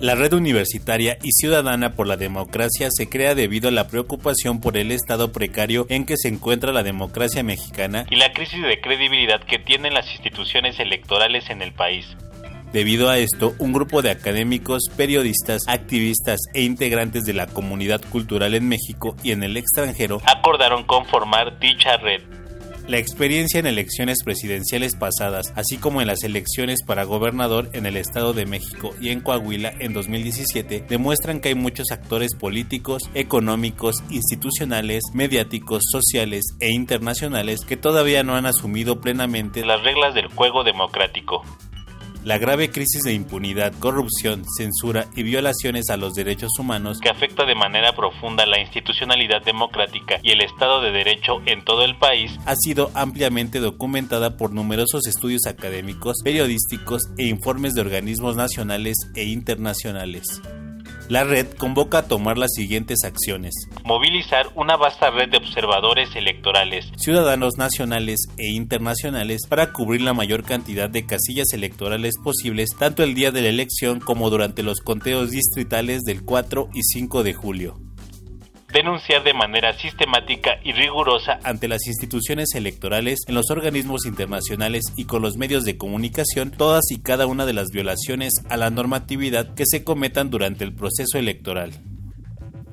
La red universitaria y ciudadana por la democracia se crea debido a la preocupación por el estado precario en que se encuentra la democracia mexicana y la crisis de credibilidad que tienen las instituciones electorales en el país. Debido a esto, un grupo de académicos, periodistas, activistas e integrantes de la comunidad cultural en México y en el extranjero acordaron conformar dicha red. La experiencia en elecciones presidenciales pasadas, así como en las elecciones para gobernador en el Estado de México y en Coahuila en 2017, demuestran que hay muchos actores políticos, económicos, institucionales, mediáticos, sociales e internacionales que todavía no han asumido plenamente las reglas del juego democrático. La grave crisis de impunidad, corrupción, censura y violaciones a los derechos humanos que afecta de manera profunda la institucionalidad democrática y el Estado de Derecho en todo el país ha sido ampliamente documentada por numerosos estudios académicos, periodísticos e informes de organismos nacionales e internacionales. La red convoca a tomar las siguientes acciones. Movilizar una vasta red de observadores electorales, ciudadanos nacionales e internacionales para cubrir la mayor cantidad de casillas electorales posibles tanto el día de la elección como durante los conteos distritales del 4 y 5 de julio denunciar de manera sistemática y rigurosa ante las instituciones electorales, en los organismos internacionales y con los medios de comunicación todas y cada una de las violaciones a la normatividad que se cometan durante el proceso electoral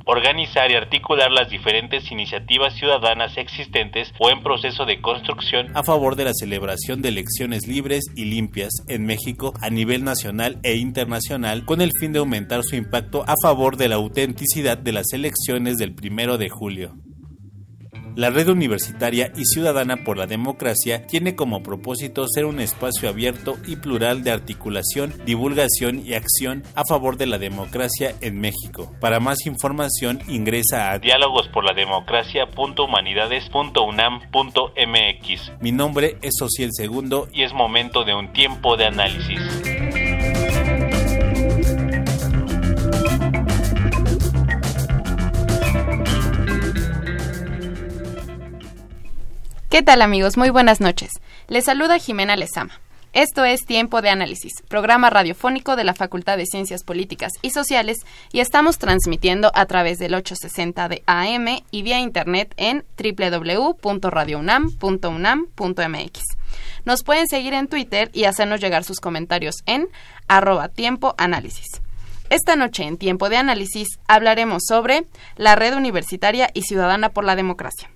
organizar y articular las diferentes iniciativas ciudadanas existentes o en proceso de construcción a favor de la celebración de elecciones libres y limpias en México a nivel nacional e internacional con el fin de aumentar su impacto a favor de la autenticidad de las elecciones del primero de julio. La Red Universitaria y Ciudadana por la Democracia tiene como propósito ser un espacio abierto y plural de articulación, divulgación y acción a favor de la democracia en México. Para más información ingresa a dialogosporlademocracia.humanidades.unam.mx. Mi nombre es Ociel Segundo y es momento de un tiempo de análisis. ¿Qué tal amigos? Muy buenas noches. Les saluda Jimena Lezama. Esto es Tiempo de Análisis, programa radiofónico de la Facultad de Ciencias Políticas y Sociales y estamos transmitiendo a través del 860 de AM y vía internet en www.radiounam.unam.mx. Nos pueden seguir en Twitter y hacernos llegar sus comentarios en arroba. Esta noche en Tiempo de Análisis hablaremos sobre la red universitaria y ciudadana por la democracia.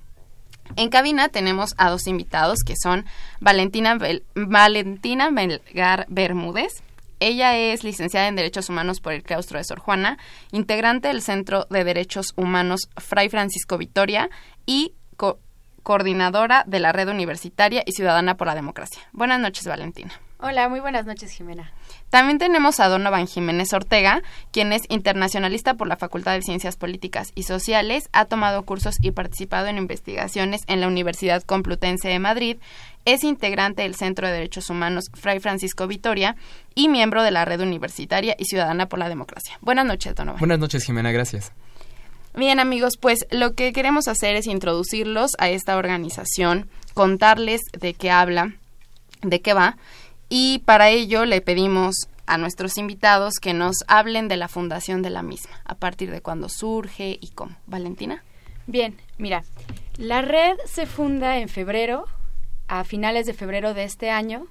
En cabina tenemos a dos invitados que son Valentina, Valentina Melgar Bermúdez. Ella es licenciada en Derechos Humanos por el Claustro de Sor Juana, integrante del Centro de Derechos Humanos Fray Francisco Vitoria y coordinadora de la Red Universitaria y Ciudadana por la Democracia. Buenas noches, Valentina. Hola, muy buenas noches, Jimena. También tenemos a Donovan Jiménez Ortega, quien es internacionalista por la Facultad de Ciencias Políticas y Sociales, ha tomado cursos y participado en investigaciones en la Universidad Complutense de Madrid, es integrante del Centro de Derechos Humanos Fray Francisco Vitoria y miembro de la Red Universitaria y Ciudadana por la Democracia. Buenas noches, Donovan. Buenas noches, Jimena, gracias. Bien, amigos, pues lo que queremos hacer es introducirlos a esta organización, contarles de qué habla, de qué va y para ello le pedimos a nuestros invitados que nos hablen de la fundación de la misma, a partir de cuándo surge y cómo. Valentina. Bien, mira, la red se funda en febrero a finales de febrero de este año,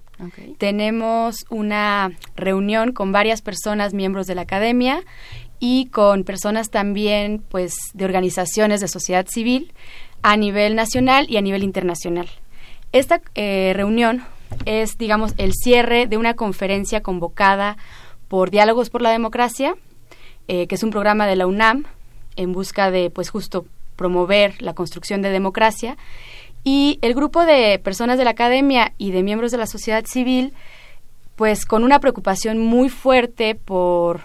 tenemos una reunión con varias personas miembros de la academia y con personas también pues de organizaciones de sociedad civil a nivel nacional y a nivel internacional. Esta eh, reunión es, digamos, el cierre de una conferencia convocada por Diálogos por la Democracia, eh, que es un programa de la UNAM en busca de, pues, justo promover la construcción de democracia. Y el grupo de personas de la academia y de miembros de la sociedad civil, pues con una preocupación muy fuerte por,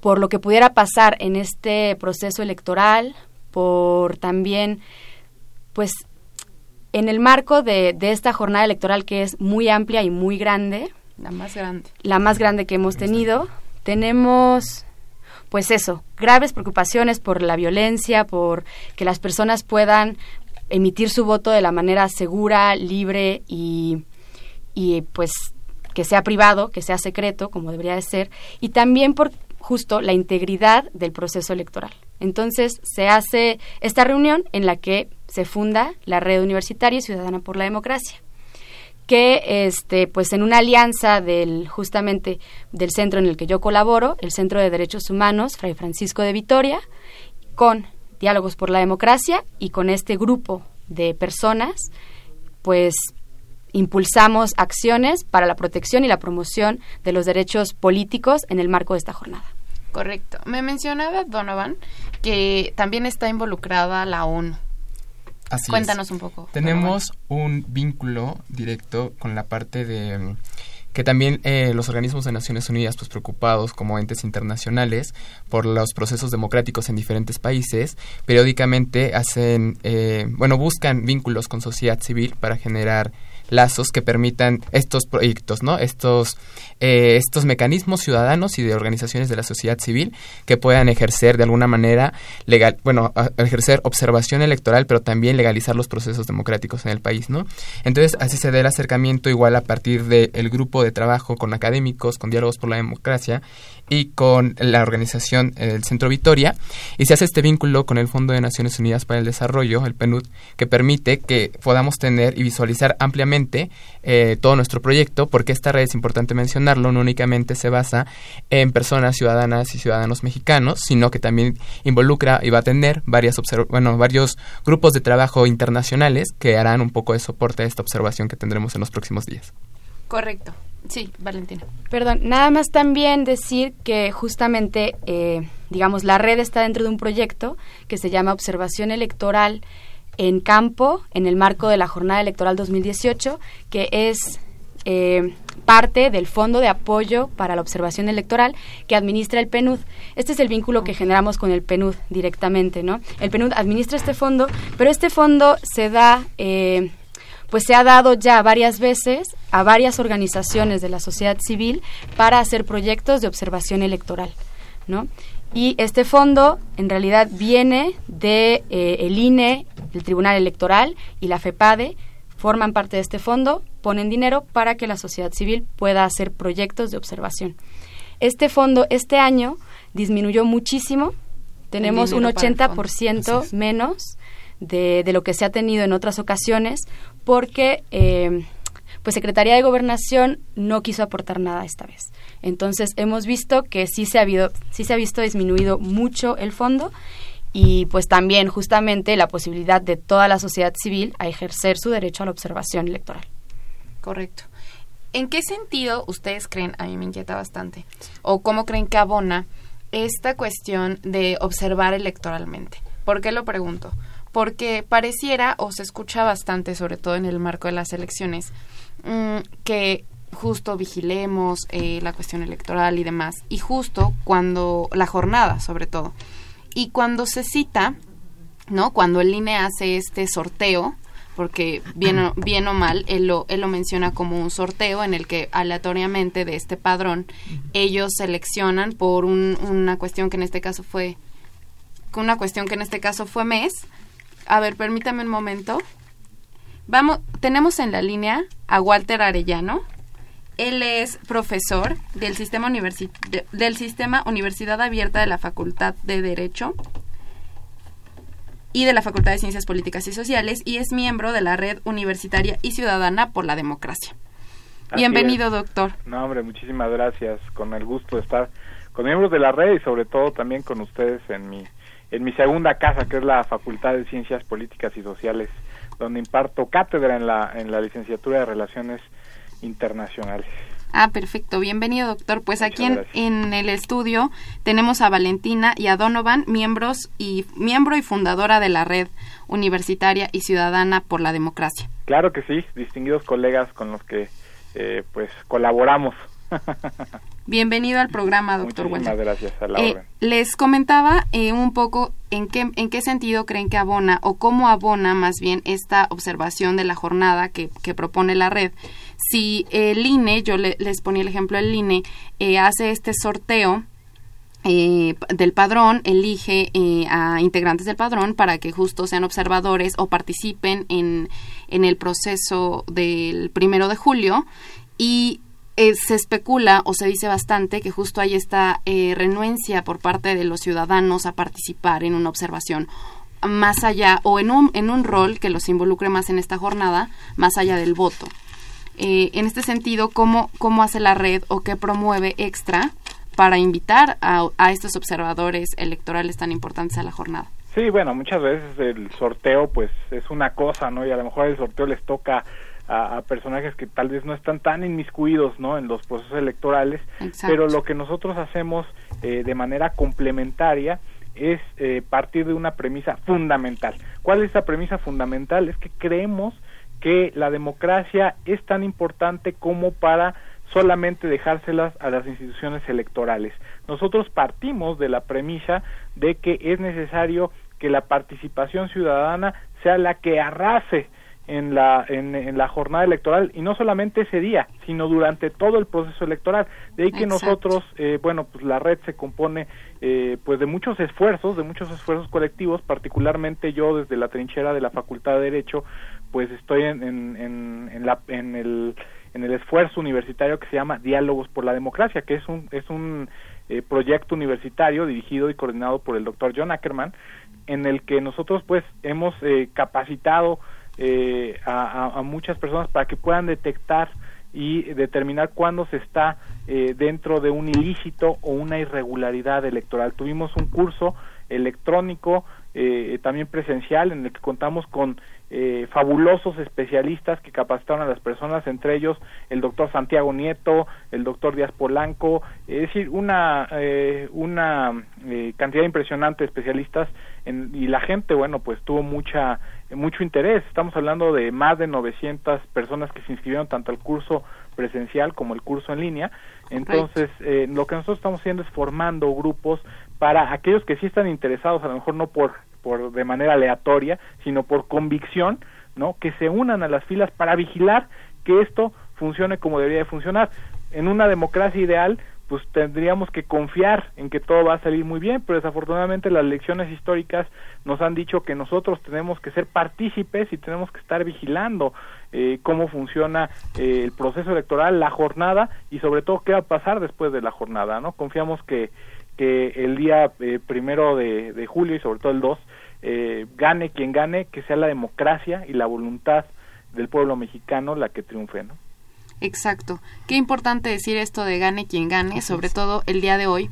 por lo que pudiera pasar en este proceso electoral, por también, pues, en el marco de, de esta jornada electoral que es muy amplia y muy grande. La más grande. La más grande que hemos tenido. Tenemos pues eso, graves preocupaciones por la violencia, por que las personas puedan emitir su voto de la manera segura, libre y, y pues que sea privado, que sea secreto, como debería de ser, y también por justo la integridad del proceso electoral. Entonces se hace esta reunión en la que se funda la Red Universitaria Ciudadana por la Democracia que este pues en una alianza del justamente del centro en el que yo colaboro, el Centro de Derechos Humanos Fray Francisco de Vitoria, con Diálogos por la Democracia y con este grupo de personas, pues impulsamos acciones para la protección y la promoción de los derechos políticos en el marco de esta jornada. Correcto. Me mencionaba Donovan que también está involucrada la ONU. Cuéntanos un poco. Tenemos un vínculo directo con la parte de que también eh, los organismos de Naciones Unidas, pues preocupados como entes internacionales por los procesos democráticos en diferentes países, periódicamente hacen, eh, bueno, buscan vínculos con sociedad civil para generar lazos que permitan estos proyectos, ¿no? Estos, eh, estos mecanismos ciudadanos y de organizaciones de la sociedad civil que puedan ejercer de alguna manera legal, bueno, ejercer observación electoral, pero también legalizar los procesos democráticos en el país, ¿no? Entonces, así se da el acercamiento igual a partir del grupo de trabajo con académicos, con diálogos por la democracia y con la organización el Centro Vitoria y se hace este vínculo con el Fondo de Naciones Unidas para el Desarrollo, el PNUD, que permite que podamos tener y visualizar ampliamente eh, todo nuestro proyecto, porque esta red es importante mencionarlo, no únicamente se basa en personas ciudadanas y ciudadanos mexicanos, sino que también involucra y va a tener varias bueno, varios grupos de trabajo internacionales que harán un poco de soporte a esta observación que tendremos en los próximos días. Correcto. Sí, Valentina. Perdón, nada más también decir que justamente, eh, digamos, la red está dentro de un proyecto que se llama Observación Electoral en Campo, en el marco de la Jornada Electoral 2018, que es eh, parte del Fondo de Apoyo para la Observación Electoral que administra el PNUD. Este es el vínculo que generamos con el PNUD directamente, ¿no? El PNUD administra este fondo, pero este fondo se da... Eh, pues se ha dado ya varias veces a varias organizaciones de la sociedad civil para hacer proyectos de observación electoral, ¿no? Y este fondo en realidad viene de eh, el INE, el Tribunal Electoral y la FEPADE forman parte de este fondo, ponen dinero para que la sociedad civil pueda hacer proyectos de observación. Este fondo este año disminuyó muchísimo, tenemos un 80% menos de, de, lo que se ha tenido en otras ocasiones porque eh, pues Secretaría de Gobernación no quiso aportar nada esta vez. Entonces hemos visto que sí se ha habido, sí se ha visto disminuido mucho el fondo y pues también justamente la posibilidad de toda la sociedad civil a ejercer su derecho a la observación electoral. Correcto. ¿En qué sentido ustedes creen, a mí me inquieta bastante, o cómo creen que abona esta cuestión de observar electoralmente? ¿Por qué lo pregunto? porque pareciera o se escucha bastante, sobre todo en el marco de las elecciones, mm, que justo vigilemos eh, la cuestión electoral y demás, y justo cuando la jornada, sobre todo, y cuando se cita, ¿no? Cuando el INE hace este sorteo, porque bien o, bien o mal, él lo, él lo menciona como un sorteo en el que aleatoriamente de este padrón ellos seleccionan por una cuestión que en este caso fue una cuestión que en este caso fue mes, a ver, permítame un momento. Vamos, tenemos en la línea a Walter Arellano. Él es profesor del sistema, del sistema Universidad Abierta de la Facultad de Derecho. y de la Facultad de Ciencias Políticas y Sociales y es miembro de la Red Universitaria y Ciudadana por la Democracia. Bienvenido, doctor. No, hombre, muchísimas gracias. Con el gusto de estar con miembros de la red y sobre todo también con ustedes en mi en mi segunda casa, que es la Facultad de Ciencias Políticas y Sociales, donde imparto cátedra en la en la licenciatura de Relaciones Internacionales. Ah, perfecto. Bienvenido, doctor. Pues aquí en, el estudio tenemos a Valentina y a Donovan, miembros y miembro y fundadora de la red universitaria y ciudadana por la democracia. Claro que sí, distinguidos colegas con los que eh, pues colaboramos. Bienvenido al programa, doctor Muchísimas gracias, a la eh, Les comentaba eh, un poco en qué, en qué sentido creen que abona o cómo abona más bien esta observación de la jornada que, que propone la red. Si el INE, yo les ponía el ejemplo del INE, hace este sorteo del padrón, elige a integrantes del padrón para que justo sean observadores o participen en, en el proceso del primero de julio y eh, se especula o se dice bastante que justo hay esta eh, renuencia por parte de los ciudadanos a participar en una observación más allá o en un, en un rol que los involucre más en esta jornada, más allá del voto. Eh, en este sentido, ¿cómo, ¿cómo hace la red o qué promueve extra para invitar a, a estos observadores electorales tan importantes a la jornada? Sí, bueno, muchas veces el sorteo pues es una cosa, ¿no? Y a lo mejor el sorteo les toca a, personajes que tal vez no están tan inmiscuidos, ¿no? En los procesos electorales, pero lo que nosotros hacemos eh, de manera complementaria es eh, partir de una premisa fundamental. ¿Cuál es esa premisa fundamental? Es que creemos que la democracia es tan importante como para solamente dejárselas a las instituciones electorales. Nosotros partimos de la premisa de que es necesario que la participación ciudadana sea la que arrase en la, en, la jornada electoral y no solamente ese día, sino durante todo el proceso electoral. De ahí que nosotros, eh, bueno, pues la red se compone eh, pues de muchos esfuerzos, de muchos esfuerzos colectivos, particularmente yo desde la trinchera de la Facultad de Derecho, pues estoy en, en, en, la, en, el, en el esfuerzo universitario que se llama Diálogos por la Democracia, que es un, es un eh, proyecto universitario dirigido y coordinado por el doctor John Ackerman, en el que nosotros pues hemos eh, capacitado eh, a, muchas personas para que puedan detectar y determinar cuándo se está eh, dentro de un ilícito o una irregularidad electoral. Tuvimos un curso electrónico, también presencial, en el que contamos con eh, fabulosos especialistas que capacitaron a las personas, entre ellos el doctor Santiago Nieto, el doctor Díaz Polanco, es decir, una, eh, una eh, cantidad impresionante de especialistas y la gente, bueno, pues tuvo mucha mucho interés. Estamos hablando de más de 900 personas que se inscribieron tanto al curso presencial como el curso en línea. Entonces, lo que nosotros estamos haciendo es formando grupos para aquellos que sí están interesados, a lo mejor no por por de manera aleatoria, sino por convicción, ¿no? Que se unan a las filas para vigilar que esto funcione como debería de funcionar. En una democracia ideal, pues tendríamos que confiar en que todo va a salir muy bien, pero desafortunadamente las lecciones históricas nos han dicho que nosotros tenemos que ser partícipes y tenemos que estar vigilando eh, cómo funciona eh, el proceso electoral, la jornada y sobre todo qué va a pasar después de la jornada, ¿no? Confiamos que que el día eh, primero de, julio y sobre todo el 2 eh, gane quien gane, que sea la democracia y la voluntad del pueblo mexicano la que triunfe, ¿no? Exacto. Qué importante decir esto de gane quien gane, sobre todo el día de hoy,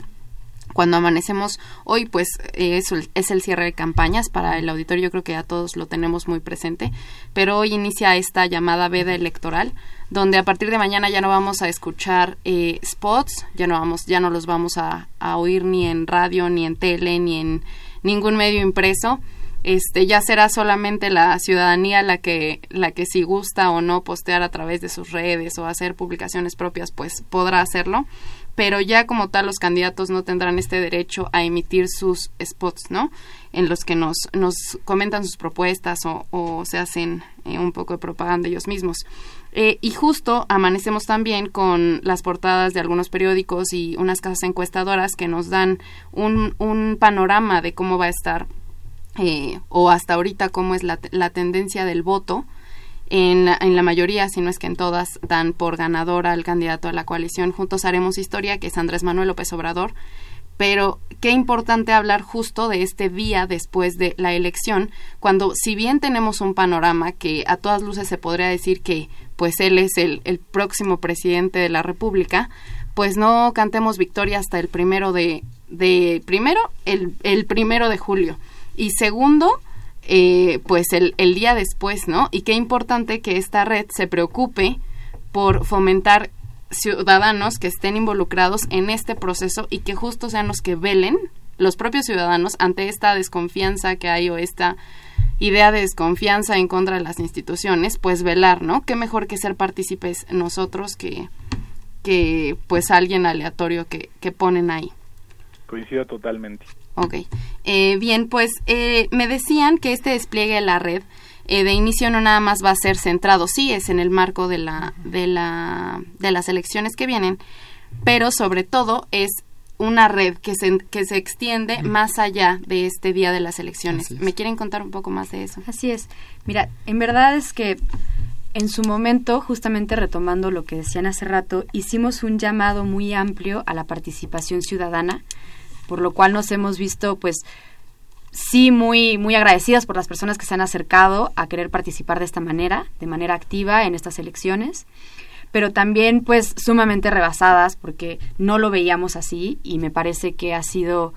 cuando amanecemos hoy, pues es, es, el cierre de campañas para el auditorio, yo creo que ya todos lo tenemos muy presente, pero hoy inicia esta llamada veda electoral, donde a partir de mañana ya no vamos a escuchar eh, spots, ya no vamos, ya no los vamos a, a oír ni en radio, ni en tele, ni en ningún medio impreso. Este, ya será solamente la ciudadanía la que, la que si gusta o no postear a través de sus redes o hacer publicaciones propias, pues podrá hacerlo pero ya como tal los candidatos no tendrán este derecho a emitir sus spots, ¿no? En los que nos, nos comentan sus propuestas o, se hacen eh, un poco de propaganda ellos mismos. Eh, y justo amanecemos también con las portadas de algunos periódicos y unas casas encuestadoras que nos dan un, un panorama de cómo va a estar eh, o hasta ahorita cómo es la, la tendencia del voto en la, en la mayoría, si no es que en todas, dan por ganador al candidato a la coalición Juntos Haremos Historia, que es Andrés Manuel López Obrador, pero qué importante hablar justo de este día después de la elección, cuando si bien tenemos un panorama que a todas luces se podría decir que pues él es el, el próximo presidente de la República, pues no cantemos victoria hasta el primero de, primero, el primero de julio. Y segundo, eh, pues el, el día después, ¿no? Y qué importante que esta red se preocupe por fomentar ciudadanos que estén involucrados en este proceso y que justo sean los que velen, los propios ciudadanos, ante esta desconfianza que hay o esta idea de desconfianza en contra de las instituciones, pues velar, ¿no? Qué mejor que ser partícipes nosotros que, que pues alguien aleatorio que, que ponen ahí. Coincido totalmente. Ok. Eh, bien, pues eh, me decían que este despliegue de la red eh, de inicio no nada más va a ser centrado, sí, es en el marco de, la, de, la, de las elecciones que vienen, pero sobre todo es una red que se, que se extiende más allá de este día de las elecciones. ¿Me quieren contar un poco más de eso? Así es. Mira, en verdad es que en su momento, justamente retomando lo que decían hace rato, hicimos un llamado muy amplio a la participación ciudadana, por lo cual nos hemos visto pues sí muy, muy agradecidas por las personas que se han acercado a querer participar de esta manera, de manera activa en estas elecciones, pero también pues sumamente rebasadas porque no lo veíamos así y me parece que ha sido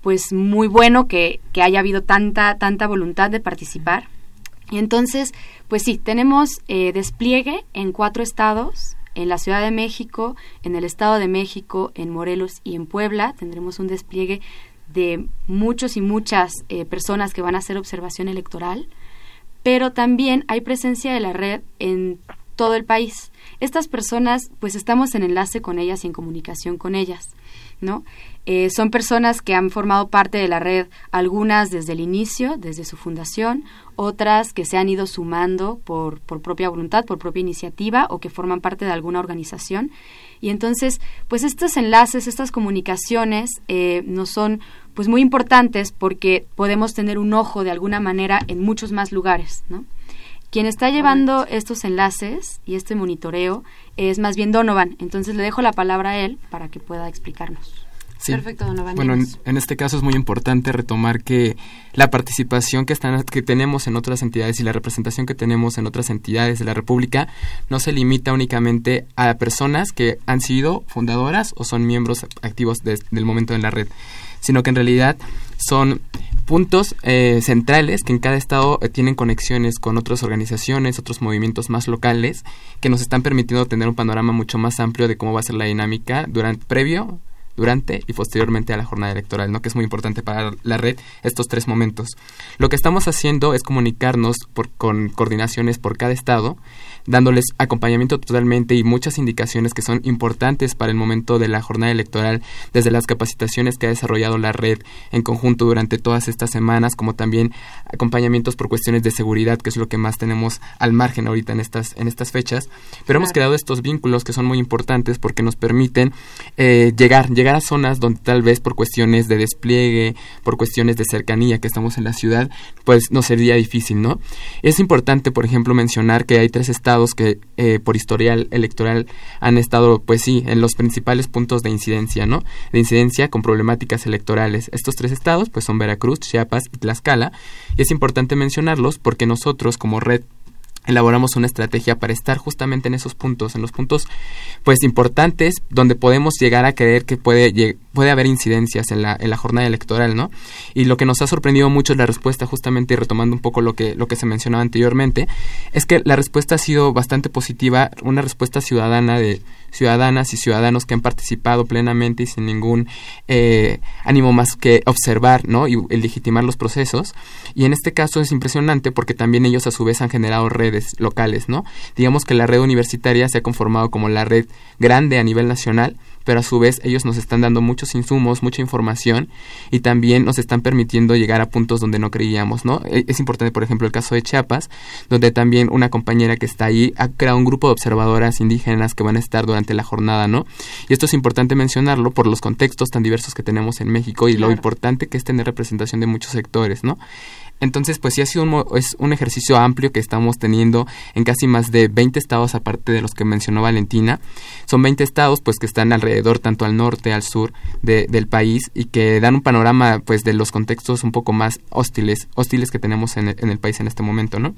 pues muy bueno que, que haya habido tanta, tanta voluntad de participar. Y entonces, pues sí, tenemos eh, despliegue en cuatro estados, en la Ciudad de México, en el Estado de México, en Morelos y en Puebla. Tendremos un despliegue de muchos y muchas eh, personas que van a hacer observación electoral, pero también hay presencia de la red en todo el país. Estas personas, pues estamos en enlace con ellas y en comunicación con ellas, ¿no? Eh, son personas que han formado parte de la red, algunas desde el inicio, desde su fundación, otras que se han ido sumando por, por propia voluntad, por propia iniciativa o que forman parte de alguna organización. Y entonces, pues estos enlaces, estas comunicaciones eh, nos son pues muy importantes porque podemos tener un ojo de alguna manera en muchos más lugares, ¿no? Quien está llevando estos enlaces y este monitoreo es más bien Donovan, entonces le dejo la palabra a él para que pueda explicarnos. Perfecto, Donovan. Bueno, en, este caso es muy importante retomar que la participación que, están, que tenemos en otras entidades y la representación que tenemos en otras entidades de la República no se limita únicamente a personas que han sido fundadoras o son miembros activos desde el momento de la red sino que en realidad son puntos eh, centrales que en cada estado eh, tienen conexiones con otras organizaciones, otros movimientos más locales, que nos están permitiendo tener un panorama mucho más amplio de cómo va a ser la dinámica durante previo durante y posteriormente a la jornada electoral, ¿no? que es muy importante para la red estos tres momentos. Lo que estamos haciendo es comunicarnos por, con coordinaciones por cada estado dándoles acompañamiento totalmente y muchas indicaciones que son importantes para el momento de la jornada electoral, desde las capacitaciones que ha desarrollado la red en conjunto durante todas estas semanas, como también acompañamientos por cuestiones de seguridad, que es lo que más tenemos al margen ahorita en estas, en estas fechas. Pero hemos creado estos vínculos que son muy importantes porque nos permiten eh, llegar, llegar a zonas donde tal vez por cuestiones de despliegue, por cuestiones de cercanía que estamos en la ciudad, pues nos sería difícil, ¿no? Es importante, por ejemplo, mencionar que hay tres estados que eh, por historial electoral han estado, pues sí, en los principales puntos de incidencia, ¿no? De incidencia con problemáticas electorales. Estos tres estados, pues son Veracruz, Chiapas y Tlaxcala. Y es importante mencionarlos porque nosotros como red elaboramos una estrategia para estar justamente en esos puntos, en los puntos pues importantes donde podemos llegar a creer que puede, puede haber incidencias en la, en la jornada electoral, ¿no? Y lo que nos ha sorprendido mucho es la respuesta, justamente retomando un poco lo que, lo que se mencionaba anteriormente, es que la respuesta ha sido bastante positiva, una respuesta ciudadana de ciudadanas y ciudadanos que han participado plenamente y sin ningún eh, ánimo más que observar, ¿no? Y legitimar los procesos. Y en este caso es impresionante porque también ellos a su vez han generado redes locales, ¿no? Digamos que la red universitaria se ha conformado como la red grande a nivel nacional, pero a su vez ellos nos están dando muchos insumos, mucha información y también nos están permitiendo llegar a puntos donde no creíamos, ¿no? E, es importante, por ejemplo, el caso de Chiapas, donde también una compañera que está ahí ha creado un grupo de observadoras indígenas que van a estar durante la jornada, ¿no? Y esto es importante mencionarlo por los contextos tan diversos que tenemos en México y lo importante que es tener representación de muchos sectores, ¿no? Entonces, pues sí ha sido un, es un ejercicio amplio que estamos teniendo en casi más de 20 estados, aparte de los que mencionó Valentina. Son 20 estados, pues que están alrededor, tanto al norte, al sur del país, y que dan un panorama, pues, de los contextos un poco más hostiles, hostiles que tenemos en en el país en este momento, ¿no?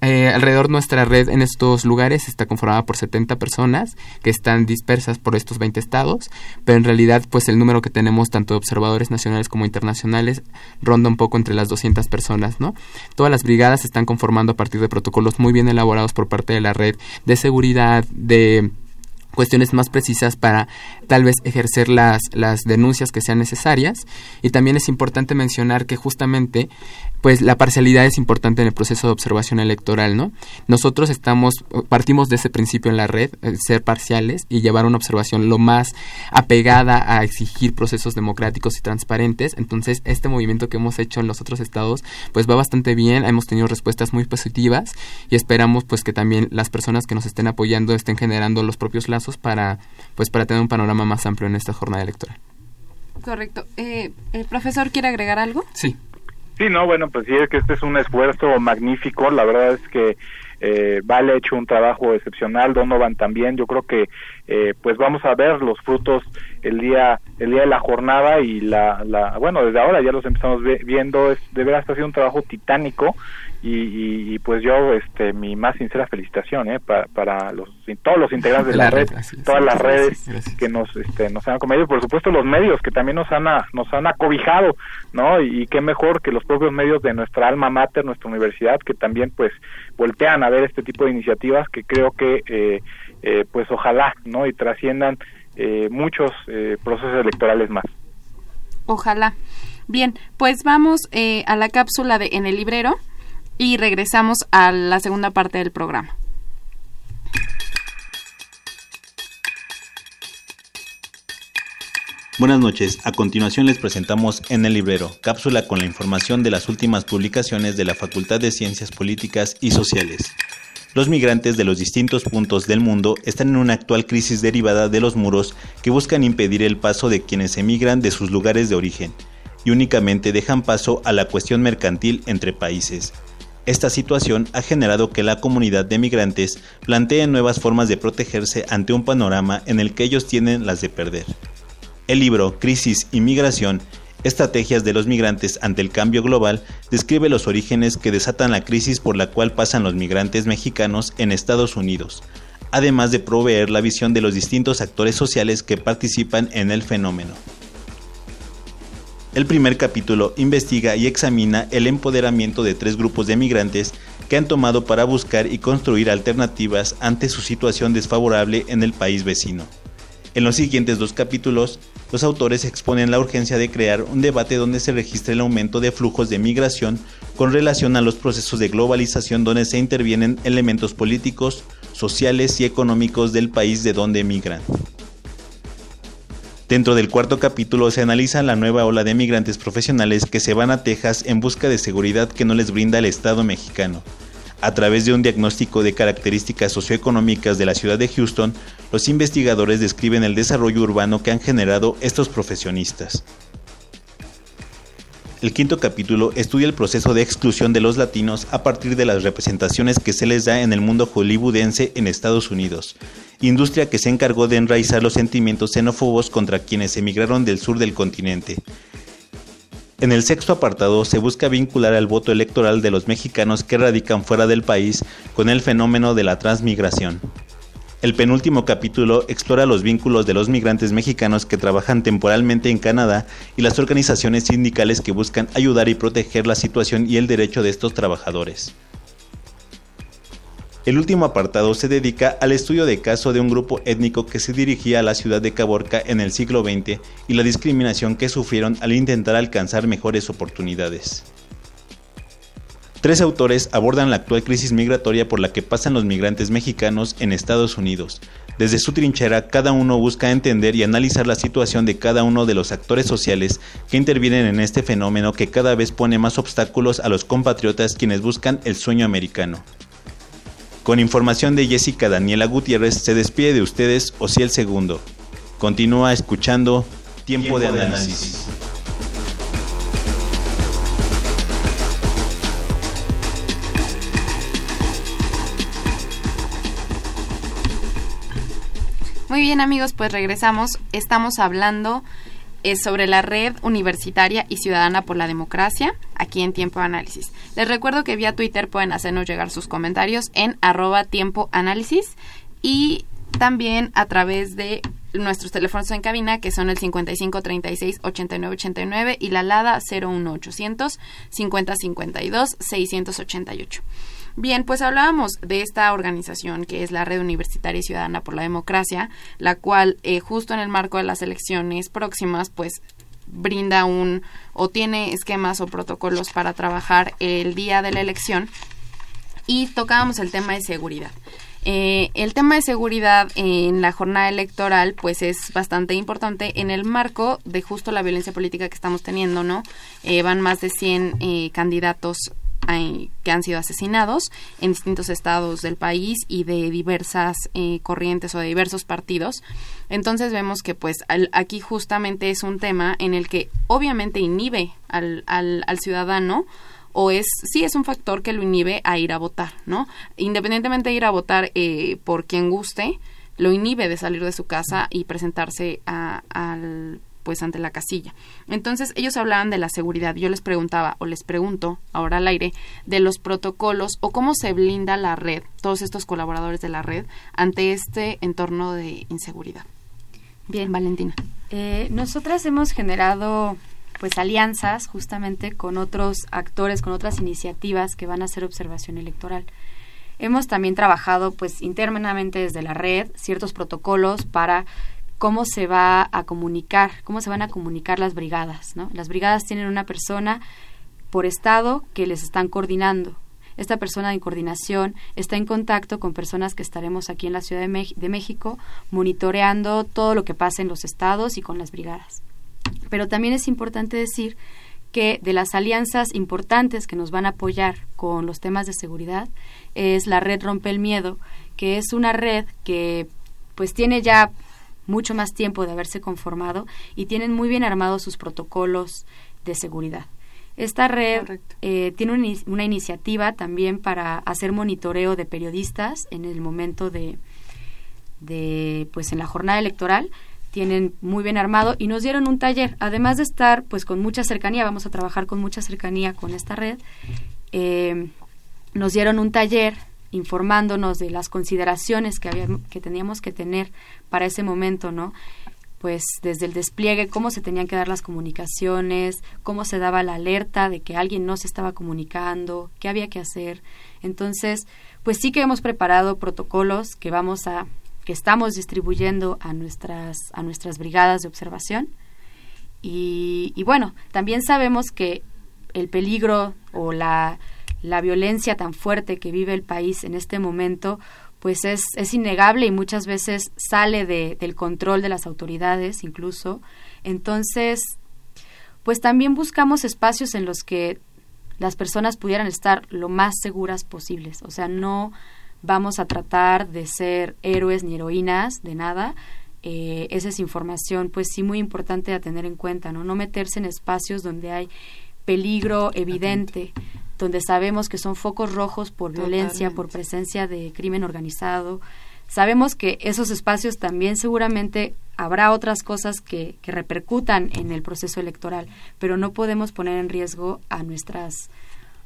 Eh, alrededor nuestra red en estos lugares está conformada por 70 personas que están dispersas por estos 20 estados, pero en realidad pues el número que tenemos tanto de observadores nacionales como internacionales ronda un poco entre las 200 personas, ¿no? Todas las brigadas se están conformando a partir de protocolos muy bien elaborados por parte de la red de seguridad, de cuestiones más precisas para tal vez ejercer las, las denuncias que sean necesarias. Y también es importante mencionar que justamente pues la parcialidad es importante en el proceso de observación electoral, ¿no? Nosotros estamos, partimos de ese principio en la red, ser parciales y llevar una observación lo más apegada a exigir procesos democráticos y transparentes. Entonces, este movimiento que hemos hecho en los otros estados, pues va bastante bien, hemos tenido respuestas muy positivas y esperamos pues que también las personas que nos estén apoyando estén generando los propios lazos para, pues, para tener un panorama más amplio en esta jornada electoral. Correcto. Eh, ¿El profesor quiere agregar algo? Sí. Sí, no, bueno, pues sí, es que este es un esfuerzo magnífico. La verdad es que eh, Vale ha hecho un trabajo excepcional, Donovan también. Yo creo que eh, pues vamos a ver los frutos el día el día de la jornada y la, la bueno desde ahora ya los empezamos viendo es de verdad ha sido un trabajo titánico y, pues yo este mi más sincera felicitación ¿eh? para, para los todos los integrantes de la, red, todas las redes que nos este, nos han acompañado y por supuesto los medios que también nos han nos han acobijado no y, qué mejor que los propios medios de nuestra alma mater nuestra universidad que también pues voltean a ver este tipo de iniciativas que creo que eh, eh, pues ojalá no y trasciendan eh, muchos procesos electorales más. Ojalá. Bien pues vamos a la cápsula de en el librero y regresamos a la segunda parte del programa. Buenas noches, a continuación les presentamos En el Librero, cápsula con la información de las últimas publicaciones de la Facultad de Ciencias Políticas y Sociales. Los migrantes de los distintos puntos del mundo están en una actual crisis derivada de los muros que buscan impedir el paso de quienes emigran de sus lugares de origen y únicamente dejan paso a la cuestión mercantil entre países. Esta situación ha generado que la comunidad de migrantes plantee nuevas formas de protegerse ante un panorama en el que ellos tienen las de perder. El libro Crisis y Migración, Estrategias de los Migrantes ante el Cambio Global describe los orígenes que desatan la crisis por la cual pasan los migrantes mexicanos en Estados Unidos, además de proveer la visión de los distintos actores sociales que participan en el fenómeno. El primer capítulo investiga y examina el empoderamiento de tres grupos de migrantes que han tomado para buscar y construir alternativas ante su situación desfavorable en el país vecino. En los siguientes dos capítulos, los autores exponen la urgencia de crear un debate donde se registre el aumento de flujos de migración con relación a los procesos de globalización donde se intervienen elementos políticos, sociales y económicos del país de donde emigran. Dentro del cuarto capítulo se analiza la nueva ola de migrantes profesionales que se van a Texas en busca de seguridad que no les brinda el Estado mexicano. A través de un diagnóstico de características socioeconómicas de la ciudad de Houston, los investigadores describen el desarrollo urbano que han generado estos profesionistas. El quinto capítulo estudia el proceso de exclusión de los latinos a partir de las representaciones que se les da en el mundo hollywoodense en Estados Unidos, industria que se encargó de enraizar los sentimientos xenófobos contra quienes emigraron del sur del continente. En el sexto apartado se busca vincular al voto electoral de los mexicanos que radican fuera del país con el fenómeno de la transmigración. El penúltimo capítulo explora los vínculos de los migrantes mexicanos que trabajan temporalmente en Canadá y las organizaciones sindicales que buscan ayudar y proteger la situación y el derecho de estos trabajadores. El último apartado se dedica al estudio de caso de un grupo étnico que se dirigía a la ciudad de Caborca en el siglo XX y la discriminación que sufrieron al intentar alcanzar mejores oportunidades. Tres autores abordan la actual crisis migratoria por la que pasan los migrantes mexicanos en Estados Unidos. Desde su trinchera, cada uno busca entender y analizar la situación de cada uno de los actores sociales que intervienen en este fenómeno que cada vez pone más obstáculos a los compatriotas quienes buscan el sueño americano. Con información de Jessica Daniela Gutiérrez, se despide de ustedes el Segundo. Continúa escuchando Tiempo, de Análisis. Muy bien amigos, pues regresamos. Estamos hablando eh, sobre la red universitaria y ciudadana por la democracia aquí en Tiempo Análisis. Les recuerdo que vía Twitter pueden hacernos llegar sus comentarios en arroba tiempo análisis y también a través de nuestros teléfonos en cabina que son el 55 36 89 89 y la LADA 01800 50 52 688. Bien, pues hablábamos de esta organización que es la Red Universitaria Ciudadana por la Democracia, la cual eh, justo en el marco de las elecciones próximas, pues brinda un o tiene esquemas o protocolos para trabajar el día de la elección y tocábamos el tema de seguridad. Eh, el tema de seguridad en la jornada electoral, pues es bastante importante en el marco de justo la violencia política que estamos teniendo, ¿no? Eh, van más de 100 eh, candidatos que han sido asesinados en distintos estados del país y de diversas corrientes o de diversos partidos. Entonces vemos que pues aquí justamente es un tema en el que obviamente inhibe al, al, al ciudadano o es sí es un factor que lo inhibe a ir a votar, ¿no? Independientemente de ir a votar eh, por quien guste, lo inhibe de salir de su casa y presentarse a, al pues ante la casilla. Entonces ellos hablaban de la seguridad. Yo les preguntaba o les pregunto ahora al aire de los protocolos o cómo se blinda la red, todos estos colaboradores de la red ante este entorno de inseguridad. Bien, Valentina. Eh, nosotras hemos generado pues alianzas justamente con otros actores, con otras iniciativas que van a hacer observación electoral. Hemos también trabajado pues internamente desde la red ciertos protocolos para cómo se va a comunicar, cómo se van a comunicar las brigadas, ¿no? Las brigadas tienen una persona por estado que les están coordinando. Esta persona en coordinación está en contacto con personas que estaremos aquí en la Ciudad de, de México monitoreando todo lo que pasa en los estados y con las brigadas. Pero también es importante decir que de las alianzas importantes que nos van a apoyar con los temas de seguridad es la red Rompe el Miedo, que es una red que pues tiene ya mucho más tiempo de haberse conformado y tienen muy bien armados sus protocolos de seguridad. Esta red eh, tiene una, una, iniciativa también para hacer monitoreo de periodistas en el momento de, de pues en la jornada electoral. Tienen muy bien armado y nos dieron un taller, además de estar pues con mucha cercanía, vamos a trabajar con mucha cercanía con esta red, eh, nos dieron un taller informándonos de las consideraciones que, que teníamos que tener para ese momento, ¿no? Pues desde el despliegue, cómo se tenían que dar las comunicaciones, cómo se daba la alerta de que alguien no se estaba comunicando, qué había que hacer. Entonces, pues sí que hemos preparado protocolos que vamos a que estamos distribuyendo a nuestras, a nuestras brigadas de observación. Y, bueno, también sabemos que el peligro o la, la, violencia tan fuerte que vive el país en este momento, pues es, es innegable y muchas veces sale de, del control de las autoridades incluso. Entonces, pues también buscamos espacios en los que las personas pudieran estar lo más seguras posibles. O sea, no vamos a tratar de ser héroes ni heroínas de nada. Eh, esa es información, pues sí, muy importante a tener en cuenta, ¿no? No meterse en espacios donde hay peligro evidente, donde sabemos que son focos rojos por violencia, por presencia de crimen organizado. Sabemos que esos espacios también seguramente habrá otras cosas que, que repercutan en el proceso electoral, pero no podemos poner en riesgo a nuestras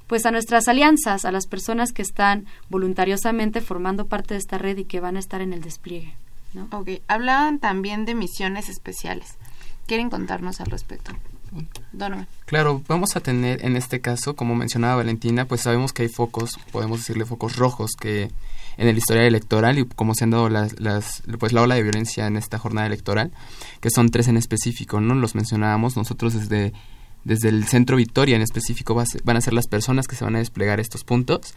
pues a nuestras alianzas, a las personas que están voluntariosamente formando parte de esta red y que van a estar en el despliegue. ¿no? Ok, hablaban también de misiones especiales. ¿Quieren contarnos al respecto? Claro, vamos a tener en este caso, como mencionaba Valentina, pues sabemos que hay focos, podemos decirle focos rojos que en el historial electoral y como se han dado las, las, pues la ola de violencia en esta jornada electoral, que son tres en específico, ¿no? Los mencionábamos nosotros desde desde el centro Victoria en específico van a ser las personas que se van a desplegar estos puntos.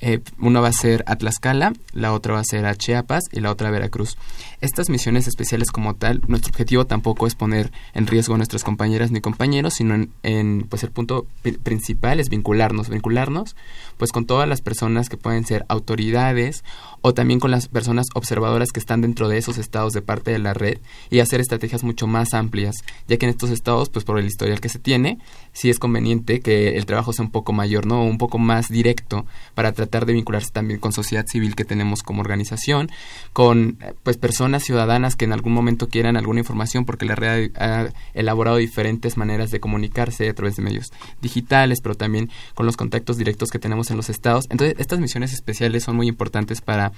Eh, una va a ser a Tlaxcala, la otra va a ser a Chiapas y la otra a Veracruz. Estas misiones especiales como tal, nuestro objetivo tampoco es poner en riesgo a nuestras compañeras ni compañeros, sino en, pues el punto principal es vincularnos, vincularnos pues con todas las personas que pueden ser autoridades o también con las personas observadoras que están dentro de esos estados de parte de la red y hacer estrategias mucho más amplias, ya que en estos estados, pues por el historial que se tiene, sí es conveniente que el trabajo sea un poco mayor, ¿no? Un poco más directo para tratar de vincularse también con sociedad civil que tenemos como organización, con pues personas ciudadanas que en algún momento quieran alguna información porque la red ha elaborado diferentes maneras de comunicarse a través de medios digitales, pero también con los contactos directos que tenemos en los estados. Entonces, estas misiones especiales son muy importantes para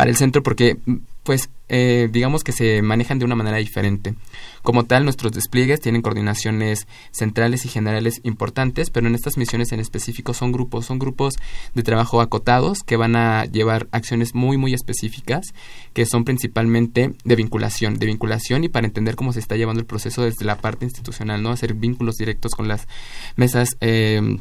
para el centro porque pues eh, digamos que se manejan de una manera diferente. Como tal, nuestros despliegues tienen coordinaciones centrales y generales importantes, pero en estas misiones en específico son grupos, son grupos de trabajo acotados que van a llevar acciones muy, muy específicas, que son principalmente de vinculación, de vinculación y para entender cómo se está llevando el proceso desde la parte institucional, ¿no? Hacer vínculos directos con las mesas eh,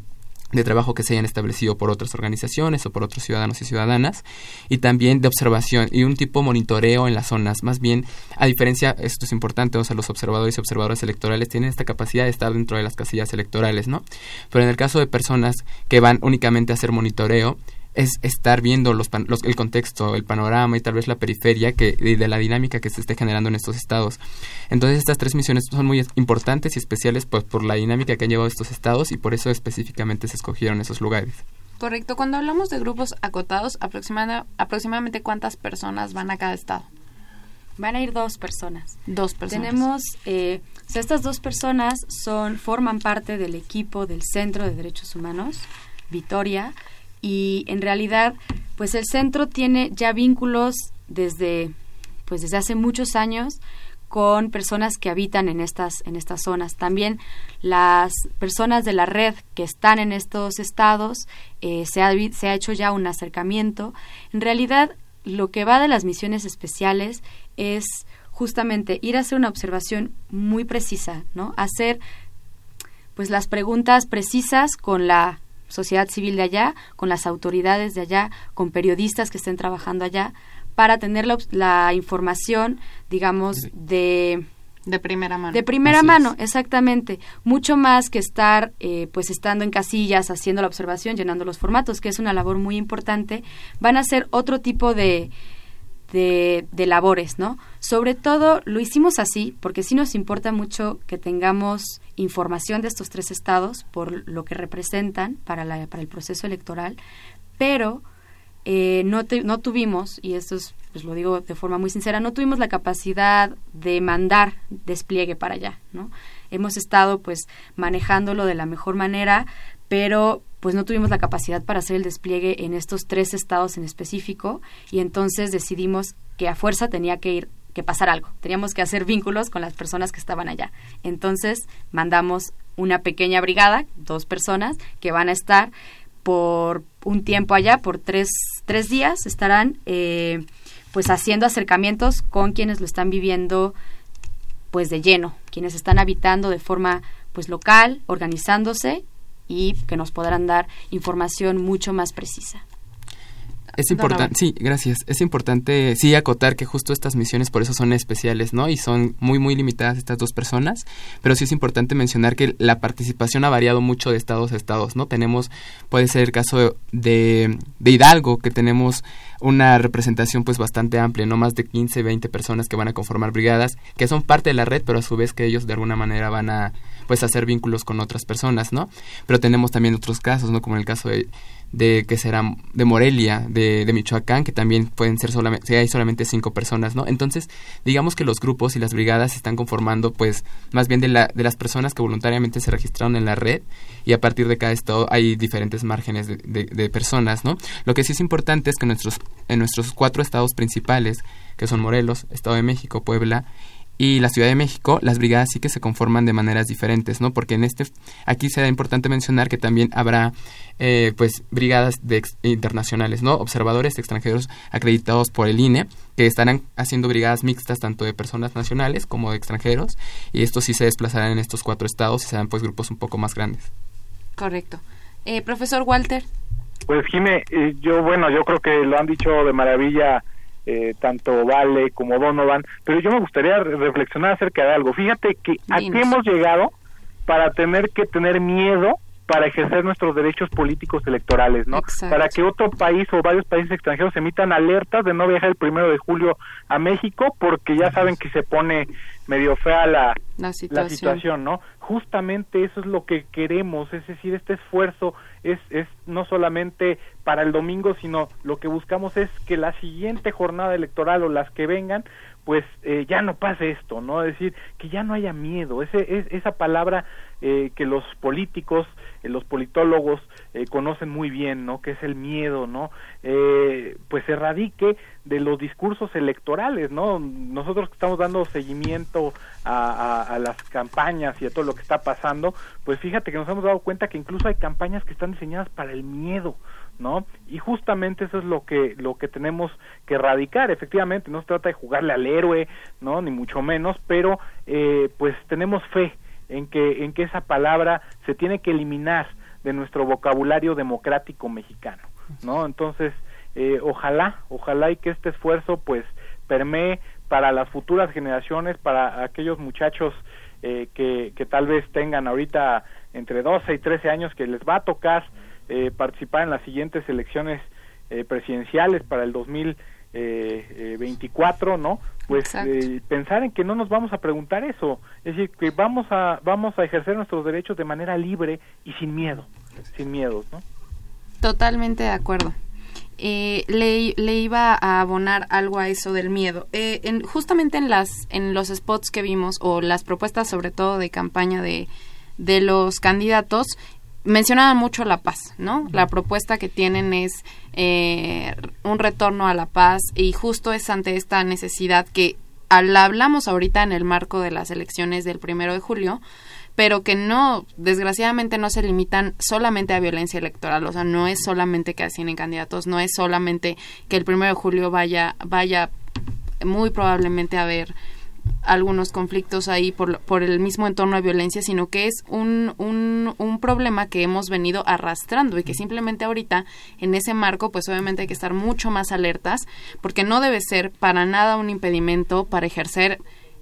de trabajo que se hayan establecido por otras organizaciones o por otros ciudadanos y ciudadanas y también de observación y un tipo monitoreo en las zonas. Más bien a diferencia esto es importante o sea los observadores y observadoras electorales tienen esta capacidad de estar dentro de las casillas electorales no pero en el caso de personas que van únicamente a hacer monitoreo es estar viendo los, el contexto, el panorama y tal vez la periferia que, de la dinámica que se esté generando en estos estados. Entonces estas tres misiones son muy importantes y especiales pues, por la dinámica que han llevado estos estados y por eso específicamente se escogieron esos lugares. Correcto. Cuando hablamos de grupos acotados, aproximadamente cuántas personas van a cada estado. Van a ir dos personas. Dos personas. Tenemos, eh, o sea, estas dos personas son forman parte del equipo del Centro de Derechos Humanos, Vitoria, y en realidad pues el centro tiene ya vínculos desde pues desde hace muchos años con personas que habitan en estas en estas zonas. También las personas de la red que están en estos estados eh, se, ha, se ha hecho ya un acercamiento. En realidad lo que va de las misiones especiales es justamente ir a hacer una observación muy precisa no hacer pues las preguntas precisas con la sociedad civil de allá, con las autoridades de allá, con periodistas que estén trabajando allá, para tener la, información, digamos, de... De primera mano. De primera mano, exactamente. Mucho más que estar, eh, pues, estando en casillas, haciendo la observación, llenando los formatos, que es una labor muy importante. Van a ser otro tipo de, de, de, labores, ¿no? Sobre todo lo hicimos así porque sí nos importa mucho que tengamos información de estos tres estados por lo que representan para, la, para el proceso electoral, pero eh, no, no tuvimos, y esto es, pues lo digo de forma muy sincera, no tuvimos la capacidad de mandar despliegue para allá, ¿no? Hemos estado pues manejándolo de la mejor manera, pero pues no tuvimos la capacidad para hacer el despliegue en estos tres estados en específico y entonces decidimos que a fuerza tenía que ir que pasar algo, teníamos que hacer vínculos con las personas que estaban allá. Entonces mandamos una pequeña brigada, dos personas, que van a estar por un tiempo allá, por tres, tres días, estarán eh, pues haciendo acercamientos con quienes lo están viviendo pues de lleno, quienes están habitando de forma pues local, organizándose y que nos podrán dar información mucho más precisa. Es importante, sí, gracias. Es importante, sí, acotar que justo estas misiones por eso son especiales, ¿no? Y son muy, muy limitadas estas dos personas, pero sí es importante mencionar que la participación ha variado mucho de estados a estados, ¿no? Tenemos, puede ser el caso de, de Hidalgo, que tenemos una representación pues bastante amplia, no más de 15, 20 personas que van a conformar brigadas, que son parte de la red, pero a su vez que ellos de alguna manera van a pues hacer vínculos con otras personas, ¿no? Pero tenemos también otros casos, ¿no? Como en el caso de de que será de Morelia, de, de, Michoacán, que también pueden ser solamente, hay solamente cinco personas, ¿no? Entonces, digamos que los grupos y las brigadas se están conformando, pues, más bien de, la, de las personas que voluntariamente se registraron en la red y a partir de cada estado hay diferentes márgenes de, de, personas, ¿no? Lo que sí es importante es que nuestros, en nuestros cuatro estados principales, que son Morelos, Estado de México, Puebla y la Ciudad de México, las brigadas sí que se conforman de maneras diferentes, ¿no? Porque en este, aquí será importante mencionar que también habrá, eh, pues, brigadas de internacionales, ¿no? Observadores extranjeros acreditados por el INE, que estarán haciendo brigadas mixtas tanto de personas nacionales como de extranjeros, y estos sí se desplazarán en estos cuatro estados y serán, pues, grupos un poco más grandes. Correcto. Eh, profesor Walter. Pues, Jime, eh, yo, bueno, yo creo que lo han dicho de maravilla eh, tanto Vale como Donovan, pero yo me gustaría reflexionar acerca de algo. Fíjate que aquí hemos llegado para tener que tener miedo para ejercer nuestros derechos políticos electorales, ¿no? Para que otro país o varios países extranjeros emitan alertas de no viajar el primero de julio a México porque ya saben que se pone medio fea la, la, situación. ¿no? Justamente eso es lo que queremos, es decir, este esfuerzo es, es no solamente para el domingo, sino lo que buscamos es que la siguiente jornada electoral o las que vengan pues eh, ya no pase esto, ¿no? Es decir, que ya no haya miedo. Ese, es, esa palabra eh, que los políticos, eh, los politólogos conocen muy bien, ¿no? Que es el miedo, ¿no? pues se radique de los discursos electorales, ¿no? Nosotros que estamos dando seguimiento a, a, las campañas y a todo lo que está pasando, pues fíjate que nos hemos dado cuenta que incluso hay campañas que están diseñadas para el miedo, ¿no? Y justamente eso es lo que lo que tenemos que erradicar. Efectivamente, no se trata de jugarle al héroe, ¿no? Ni mucho menos, pero eh, pues tenemos fe en que en que esa palabra se tiene que eliminar de nuestro vocabulario democrático mexicano, ¿no? Entonces, eh, ojalá, ojalá y que este esfuerzo pues permee para las futuras generaciones, para aquellos muchachos eh, que, que tal vez tengan ahorita entre 12 y 13 años que les va a tocar eh, participar en las siguientes elecciones eh, presidenciales para el 2024, ¿no? Pues eh, pensar en que no nos vamos a preguntar eso, es decir, que vamos a vamos a ejercer nuestros derechos de manera libre y sin miedo, sin miedo, ¿no? Totalmente de acuerdo. le, le, iba a abonar algo a eso del miedo. en, justamente en las en los spots que vimos o las propuestas sobre todo de campaña de, de los candidatos mencionaban mucho la paz, ¿no? La propuesta que tienen es eh, un retorno a la paz y justo es ante esta necesidad que hablamos ahorita en el marco de las elecciones del primero de julio, pero que no, desgraciadamente no se limitan solamente a violencia electoral, o sea, no es solamente que asesinen candidatos, no es solamente que el primero de julio vaya, vaya muy probablemente a haber algunos conflictos ahí por, por el mismo entorno de violencia, sino que es un, un, un, problema que hemos venido arrastrando y que simplemente ahorita en ese marco pues obviamente hay que estar mucho más alertas porque no debe ser para nada un impedimento para ejercer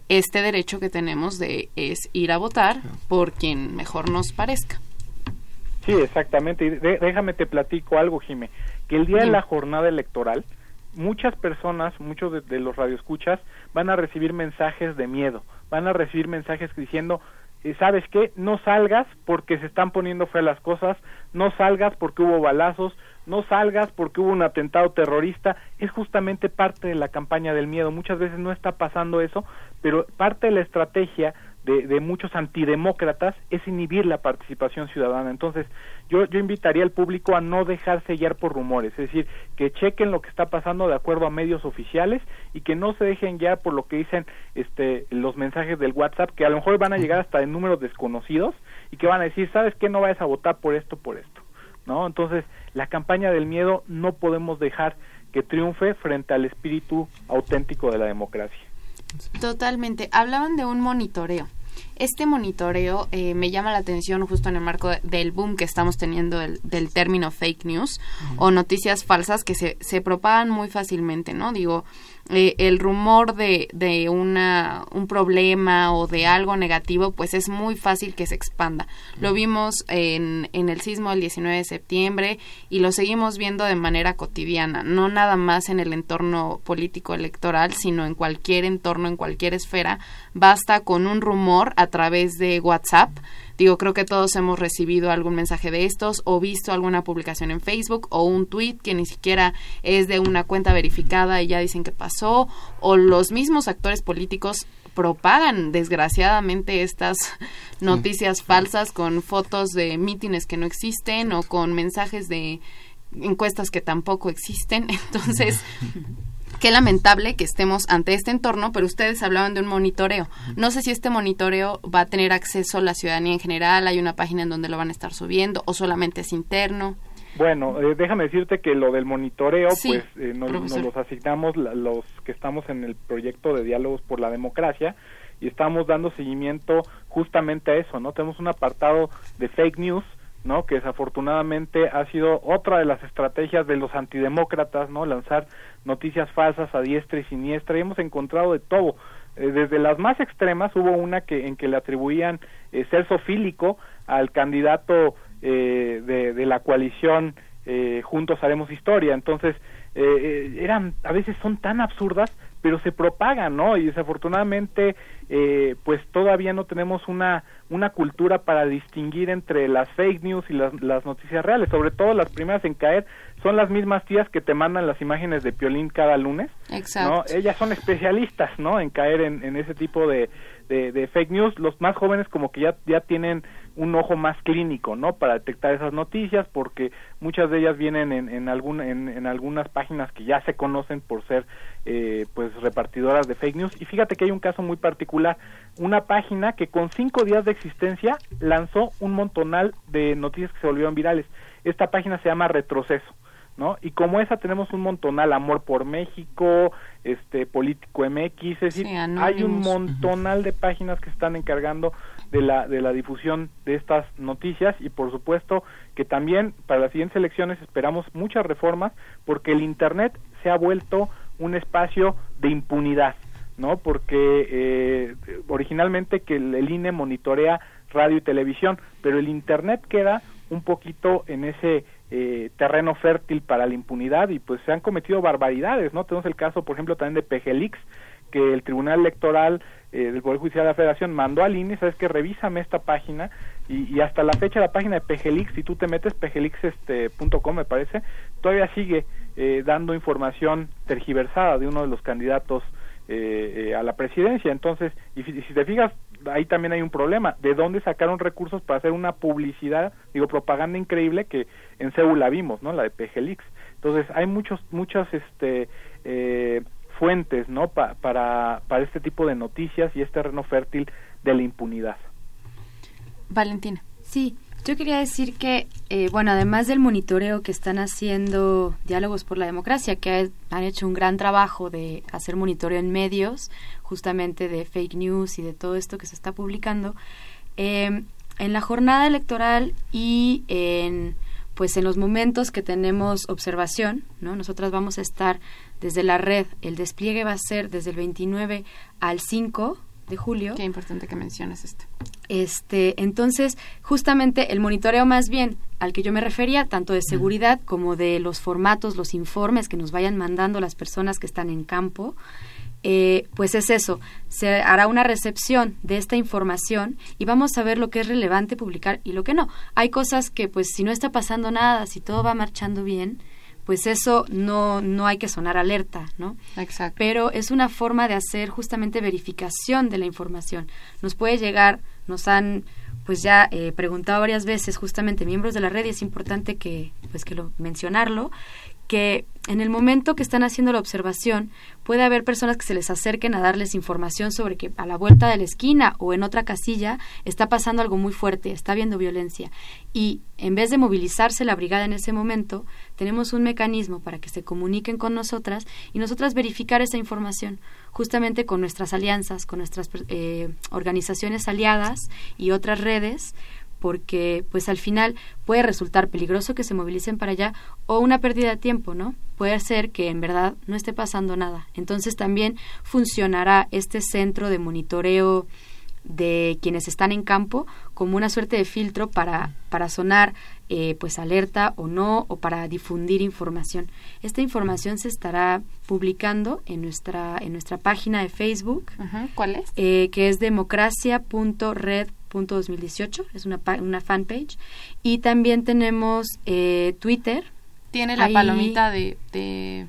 este derecho que tenemos de es ir a votar por quien mejor nos parezca. Sí, exactamente. Y déjame te platico algo, Jime, que el día de la jornada electoral muchas personas, muchos de, los radioescuchas, van a recibir mensajes de miedo, van a recibir mensajes diciendo, eh, ¿sabes qué? No salgas porque se están poniendo feas las cosas, no salgas porque hubo balazos, no salgas porque hubo un atentado terrorista, es justamente parte de la campaña del miedo. Muchas veces no está pasando eso, pero parte de la estrategia de, muchos antidemócratas es inhibir la participación ciudadana. Entonces, yo, yo invitaría al público a no dejarse guiar por rumores, es decir, que chequen lo que está pasando de acuerdo a medios oficiales y que no se dejen guiar por lo que dicen este, los mensajes del WhatsApp, que a lo mejor van a llegar hasta en números desconocidos y que van a decir, ¿sabes qué? No vayas a votar por esto, por esto. ¿No? Entonces, la campaña del miedo no podemos dejar que triunfe frente al espíritu auténtico de la democracia. Totalmente. Hablaban de un monitoreo. Este monitoreo eh, me llama la atención justo en el marco del boom que estamos teniendo del, del término fake news o noticias falsas que se, se propagan muy fácilmente, ¿no? Digo, eh, el rumor de, de una, un problema o de algo negativo, pues es muy fácil que se expanda. Lo vimos en, en el sismo del 19 de septiembre y lo seguimos viendo de manera cotidiana, no nada más en el entorno político electoral, sino en cualquier entorno, en cualquier esfera. Basta con un rumor a través de WhatsApp Digo, creo que todos hemos recibido algún mensaje de estos o visto alguna publicación en Facebook o un tweet que ni siquiera es de una cuenta verificada y ya dicen que pasó o los mismos actores políticos propagan desgraciadamente estas noticias falsas con fotos de mítines que no existen o con mensajes de encuestas que tampoco existen. Entonces, qué lamentable que estemos ante este entorno, pero ustedes hablaban de un monitoreo. No sé si este monitoreo va a tener acceso a la ciudadanía en general, hay una página en donde lo van a estar subiendo o solamente es interno. Bueno, eh, déjame decirte que lo del monitoreo, pues eh, nos, los asignamos los que estamos en el proyecto de diálogos por la democracia y estamos dando seguimiento justamente a eso, ¿no? Tenemos un apartado de fake news ¿no? que desafortunadamente ha sido otra de las estrategias de los antidemócratas, ¿no? lanzar noticias falsas a diestra y siniestra y hemos encontrado de todo. Eh, desde las más extremas hubo una que en que le atribuían eh, ser sofílico al candidato eh, de, la coalición eh, Juntos Haremos Historia. Entonces, eran, a veces son tan absurdas, pero se propagan, ¿no? Y desafortunadamente, pues todavía no tenemos una, una cultura para distinguir entre las fake news y las, las noticias reales. Sobre todo las primeras en caer son las mismas tías que te mandan las imágenes de Piolín cada lunes. Exacto. ¿no? Ellas son especialistas, ¿no? En caer en, en ese tipo de, de, fake news. Los más jóvenes como que ya, ya tienen un ojo más clínico, ¿no? Para detectar esas noticias, porque muchas de ellas vienen en, en, algún, en, en algunas páginas que ya se conocen por ser, eh, pues, repartidoras de fake news. Y fíjate que hay un caso muy particular. Una página que con cinco días de existencia lanzó un montonal de noticias que se volvieron virales. Esta página se llama Retroceso. ¿No? Y como esa tenemos un montonal, Amor por México, este Político MX, es decir, hay un montonal de páginas que están encargando de la, de la difusión de estas noticias y por supuesto que también para las siguientes elecciones esperamos muchas reformas porque el Internet se ha vuelto un espacio de impunidad, ¿no? Porque eh, originalmente que el INE monitorea radio y televisión, pero el Internet queda un poquito en ese eh, terreno fértil para la impunidad y pues se han cometido barbaridades, ¿no? Tenemos el caso, por ejemplo, también de Pejelix, que el Tribunal Electoral eh, del Poder Judicial de la Federación mandó al INE, sabes que revísame esta página y, hasta la fecha la página de Pejelix, si tú te metes pejelix.com este, me parece, todavía sigue eh, dando información tergiversada de uno de los candidatos eh, a la presidencia. Entonces, y si te fijas, ahí también hay un problema. ¿De dónde sacaron recursos para hacer una publicidad, digo, propaganda increíble que en Seúl la vimos, ¿no? La de PGLix. Entonces, hay muchos, muchas, este, eh, fuentes, ¿no? para, para este tipo de noticias y este terreno fértil de la impunidad. Valentina. Sí, yo quería decir que, eh, bueno, además del monitoreo que están haciendo Diálogos por la Democracia, que han hecho un gran trabajo de hacer monitoreo en medios, justamente de fake news y de todo esto que se está publicando, eh, en la jornada electoral y en pues en los momentos que tenemos observación, ¿no? Nosotras vamos a estar desde la red, el despliegue va a ser desde el 29 al 5 de julio. Qué importante que menciones esto. Este, entonces, justamente el monitoreo más bien al que yo me refería, tanto de seguridad como de los formatos, los informes que nos vayan mandando las personas que están en campo, eh, pues es eso, se hará una recepción de esta información y vamos a ver lo que es relevante publicar y lo que no. Hay cosas que pues si no está pasando nada, si todo va marchando bien, pues eso no, no hay que sonar alerta, ¿no? Exacto. Pero es una forma de hacer justamente verificación de la información. Nos puede llegar, nos han pues ya eh, preguntado varias veces justamente miembros de la red y es importante que pues que lo mencionarlo que en el momento que están haciendo la observación puede haber personas que se les acerquen a darles información sobre que a la vuelta de la esquina o en otra casilla está pasando algo muy fuerte, está habiendo violencia. Y en vez de movilizarse la brigada en ese momento, tenemos un mecanismo para que se comuniquen con nosotras y nosotras verificar esa información, justamente con nuestras alianzas, con nuestras eh, organizaciones aliadas y otras redes porque pues al final puede resultar peligroso que se movilicen para allá o una pérdida de tiempo, ¿no? Puede ser que en verdad no esté pasando nada. Entonces también funcionará este centro de monitoreo de quienes están en campo como una suerte de filtro para, para sonar eh, pues alerta o no o para difundir información. Esta información se estará publicando en nuestra en nuestra página de Facebook. ¿Cuál es? Eh, que es democracia.red 2018, es una, una fanpage. Y también tenemos eh, Twitter. Tiene la palomita de, de,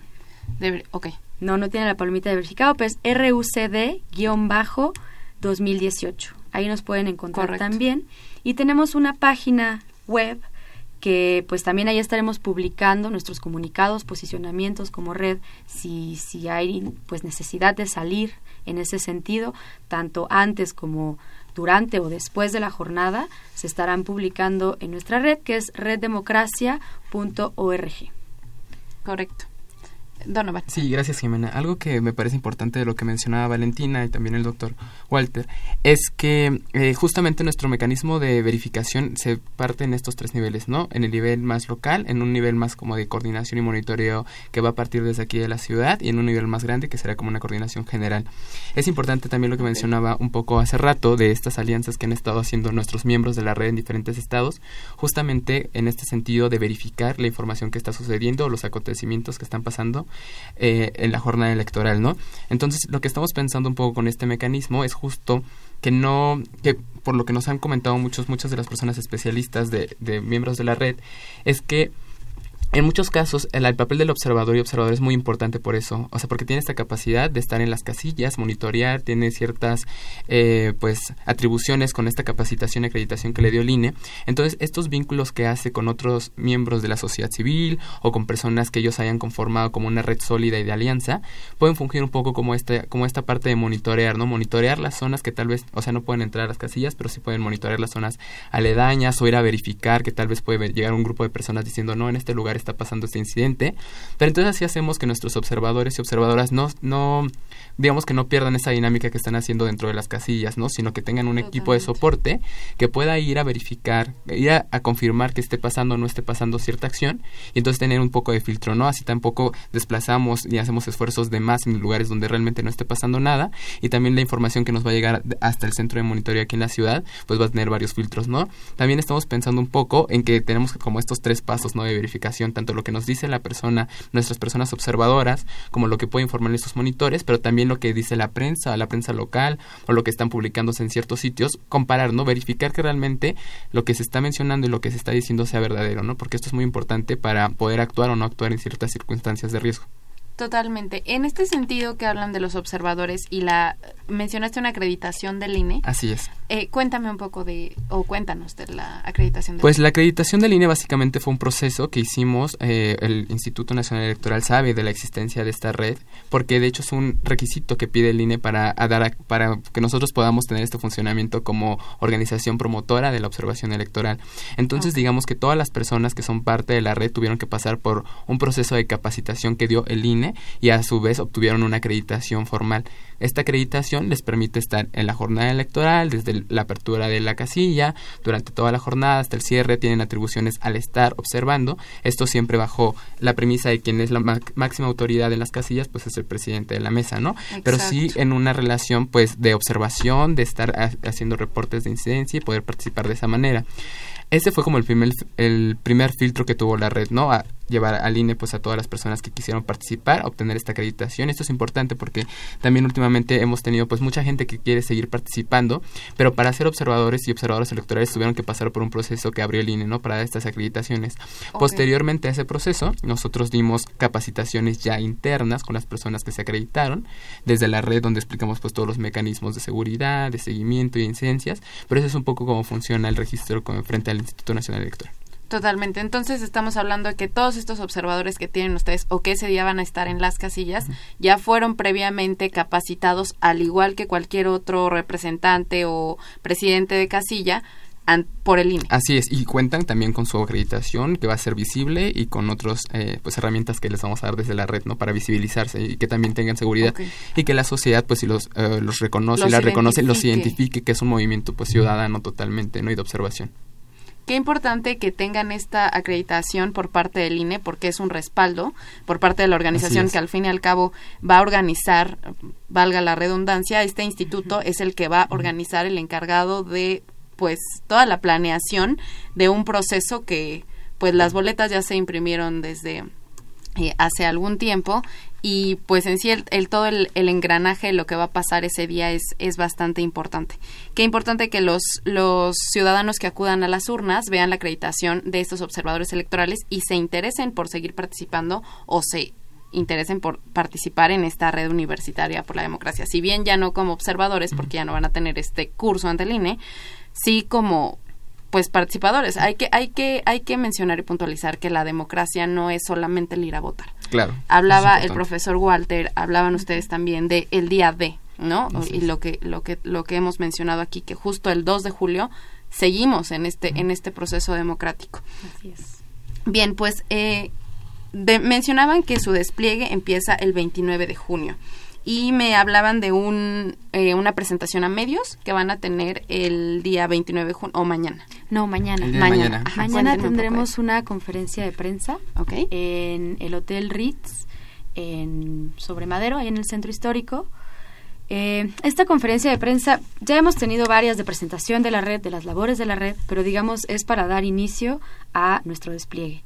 de, Ok. No, no tiene la palomita de verificado, pero es RUCD-2018. Ahí nos pueden encontrar también. Y tenemos una página web que pues también ahí estaremos publicando nuestros comunicados, posicionamientos como red, si, si hay pues necesidad de salir en ese sentido, tanto antes como durante o después de la jornada se estarán publicando en nuestra red que es reddemocracia.org. Correcto. Donovan. Sí, gracias Jimena. Algo que me parece importante de lo que mencionaba Valentina y también el doctor Walter es que eh, justamente nuestro mecanismo de verificación se parte en estos tres niveles, ¿no? En el nivel más local, en un nivel más como de coordinación y monitoreo que va a partir desde aquí de la ciudad y en un nivel más grande que será como una coordinación general. Es importante también lo que mencionaba un poco hace rato de estas alianzas que han estado haciendo nuestros miembros de la red en diferentes estados, justamente en este sentido de verificar la información que está sucediendo, los acontecimientos que están pasando eh, en la jornada electoral, ¿no? Entonces, lo que estamos pensando un poco con este mecanismo es justo que no, que por lo que nos han comentado muchos, muchas de las personas especialistas de, de miembros de la red, es que en muchos casos, el, papel del observador y observador es muy importante por eso, o sea, porque tiene esta capacidad de estar en las casillas, monitorear, tiene ciertas, eh, pues, atribuciones con esta capacitación y acreditación que le dio el INE. Entonces, estos vínculos que hace con otros miembros de la sociedad civil o con personas que ellos hayan conformado como una red sólida y de alianza, pueden fungir un poco como, este, como esta parte de monitorear, ¿no? Monitorear las zonas que tal vez, o sea, no pueden entrar a las casillas, pero sí pueden monitorear las zonas aledañas o ir a verificar que tal vez puede llegar un grupo de personas diciendo, no, en este lugar está pasando este incidente. Pero entonces así hacemos que nuestros observadores y observadoras no, no digamos que no pierdan esa dinámica que están haciendo dentro de las casillas, ¿no? Sino que tengan un equipo de soporte que pueda ir a verificar, ir a, confirmar que esté pasando o no esté pasando cierta acción y entonces tener un poco de filtro, ¿no? Así tampoco desplazamos y hacemos esfuerzos de más en lugares donde realmente no esté pasando nada y también la información que nos va a llegar hasta el centro de monitoreo aquí en la ciudad, pues va a tener varios filtros, ¿no? También estamos pensando un poco en que tenemos como estos tres pasos, ¿no? De verificación, tanto lo que nos dice la persona, nuestras personas observadoras, como lo que puede informar estos monitores, pero también lo que dice la prensa, la prensa local o lo que están publicándose en ciertos sitios, comparar, ¿no? Verificar que realmente lo que se está mencionando y lo que se está diciendo sea verdadero, ¿no? Porque esto es muy importante para poder actuar o no actuar en ciertas circunstancias de riesgo. Totalmente. En este sentido que hablan de los observadores y la mencionaste una acreditación del INE. Así es. Eh, cuéntame un poco de, o cuéntanos de la acreditación del Pues e. la acreditación del INE básicamente fue un proceso que hicimos, eh, el Instituto Nacional Electoral sabe de la existencia de esta red, porque de hecho es un requisito que pide el INE para, dar para que nosotros podamos tener este funcionamiento como organización promotora de la observación electoral. Entonces digamos que todas las personas que son parte de la red tuvieron que pasar por un proceso de capacitación que dio el INE y a su vez obtuvieron una acreditación formal. Esta acreditación les permite estar en la jornada electoral, desde la apertura de la casilla, durante toda la jornada hasta el cierre, tienen atribuciones al estar observando. Esto siempre bajo la premisa de quien es la máxima autoridad en las casillas, pues es el presidente de la mesa, ¿no? Pero sí en una relación pues de observación, de estar haciendo reportes de incidencia y poder participar de esa manera. Ese fue como el primer, el primer filtro que tuvo la red, ¿no? A llevar al INE pues a todas las personas que quisieron participar, obtener esta acreditación. Esto es importante porque también últimamente hemos tenido pues mucha gente que quiere seguir participando, pero para ser observadores y observadores electorales tuvieron que pasar por un proceso que abrió el INE, ¿no? Para estas acreditaciones. Posteriormente a ese proceso, nosotros dimos capacitaciones ya internas con las personas que se acreditaron, desde la red donde explicamos pues todos los mecanismos de seguridad, de seguimiento y de incidencias, pero eso es un poco cómo funciona el registro frente al Instituto Nacional Electoral. Totalmente. Entonces estamos hablando de que todos estos observadores que tienen ustedes o que ese día van a estar en las casillas ya fueron previamente capacitados al igual que cualquier otro representante o presidente de casilla por el INE. Así es, y cuentan también con su acreditación que va a ser visible y con otras eh, pues herramientas que les vamos a dar desde la red, ¿no? Para visibilizarse y que también tengan seguridad y que la sociedad pues si los, eh, los reconoce y las reconoce, los identifique que es un movimiento pues ciudadano totalmente, ¿no? Y de observación. Qué importante que tengan esta acreditación por parte del INE porque es un respaldo por parte de la organización que al fin y al cabo va a organizar, valga la redundancia, este instituto es el que va a organizar el encargado de pues toda la planeación de un proceso que pues las boletas ya se imprimieron desde eh, hace algún tiempo y pues en sí el, todo el, engranaje lo que va a pasar ese día es, es bastante importante. Qué importante que los, los ciudadanos que acudan a las urnas vean la acreditación de estos observadores electorales y se interesen por seguir participando o se interesen por participar en esta red universitaria por la democracia. Si bien ya no como observadores, porque ya no van a tener este curso ante el INE, sí como pues participadores. Hay que, hay que, hay que mencionar y puntualizar que la democracia no es solamente el ir a votar. Claro. Hablaba el profesor Walter, hablaban ustedes también de el día D, ¿no? y lo que, lo que, lo que hemos mencionado aquí, que justo el 2 de julio seguimos en este, en este proceso democrático. Así es. Bien, pues eh, mencionaban que su despliegue empieza el 29 de junio y me hablaban de un, eh, una presentación a medios que van a tener el día 29 de junio o mañana. No, mañana. Mañana, mañana. tendremos una conferencia de prensa en el Hotel Ritz en Sobre Madero, ahí en el centro histórico. Eh, esta conferencia de prensa, ya hemos tenido varias de presentación de la red, de las labores de la red, pero digamos es para dar inicio a nuestro despliegue.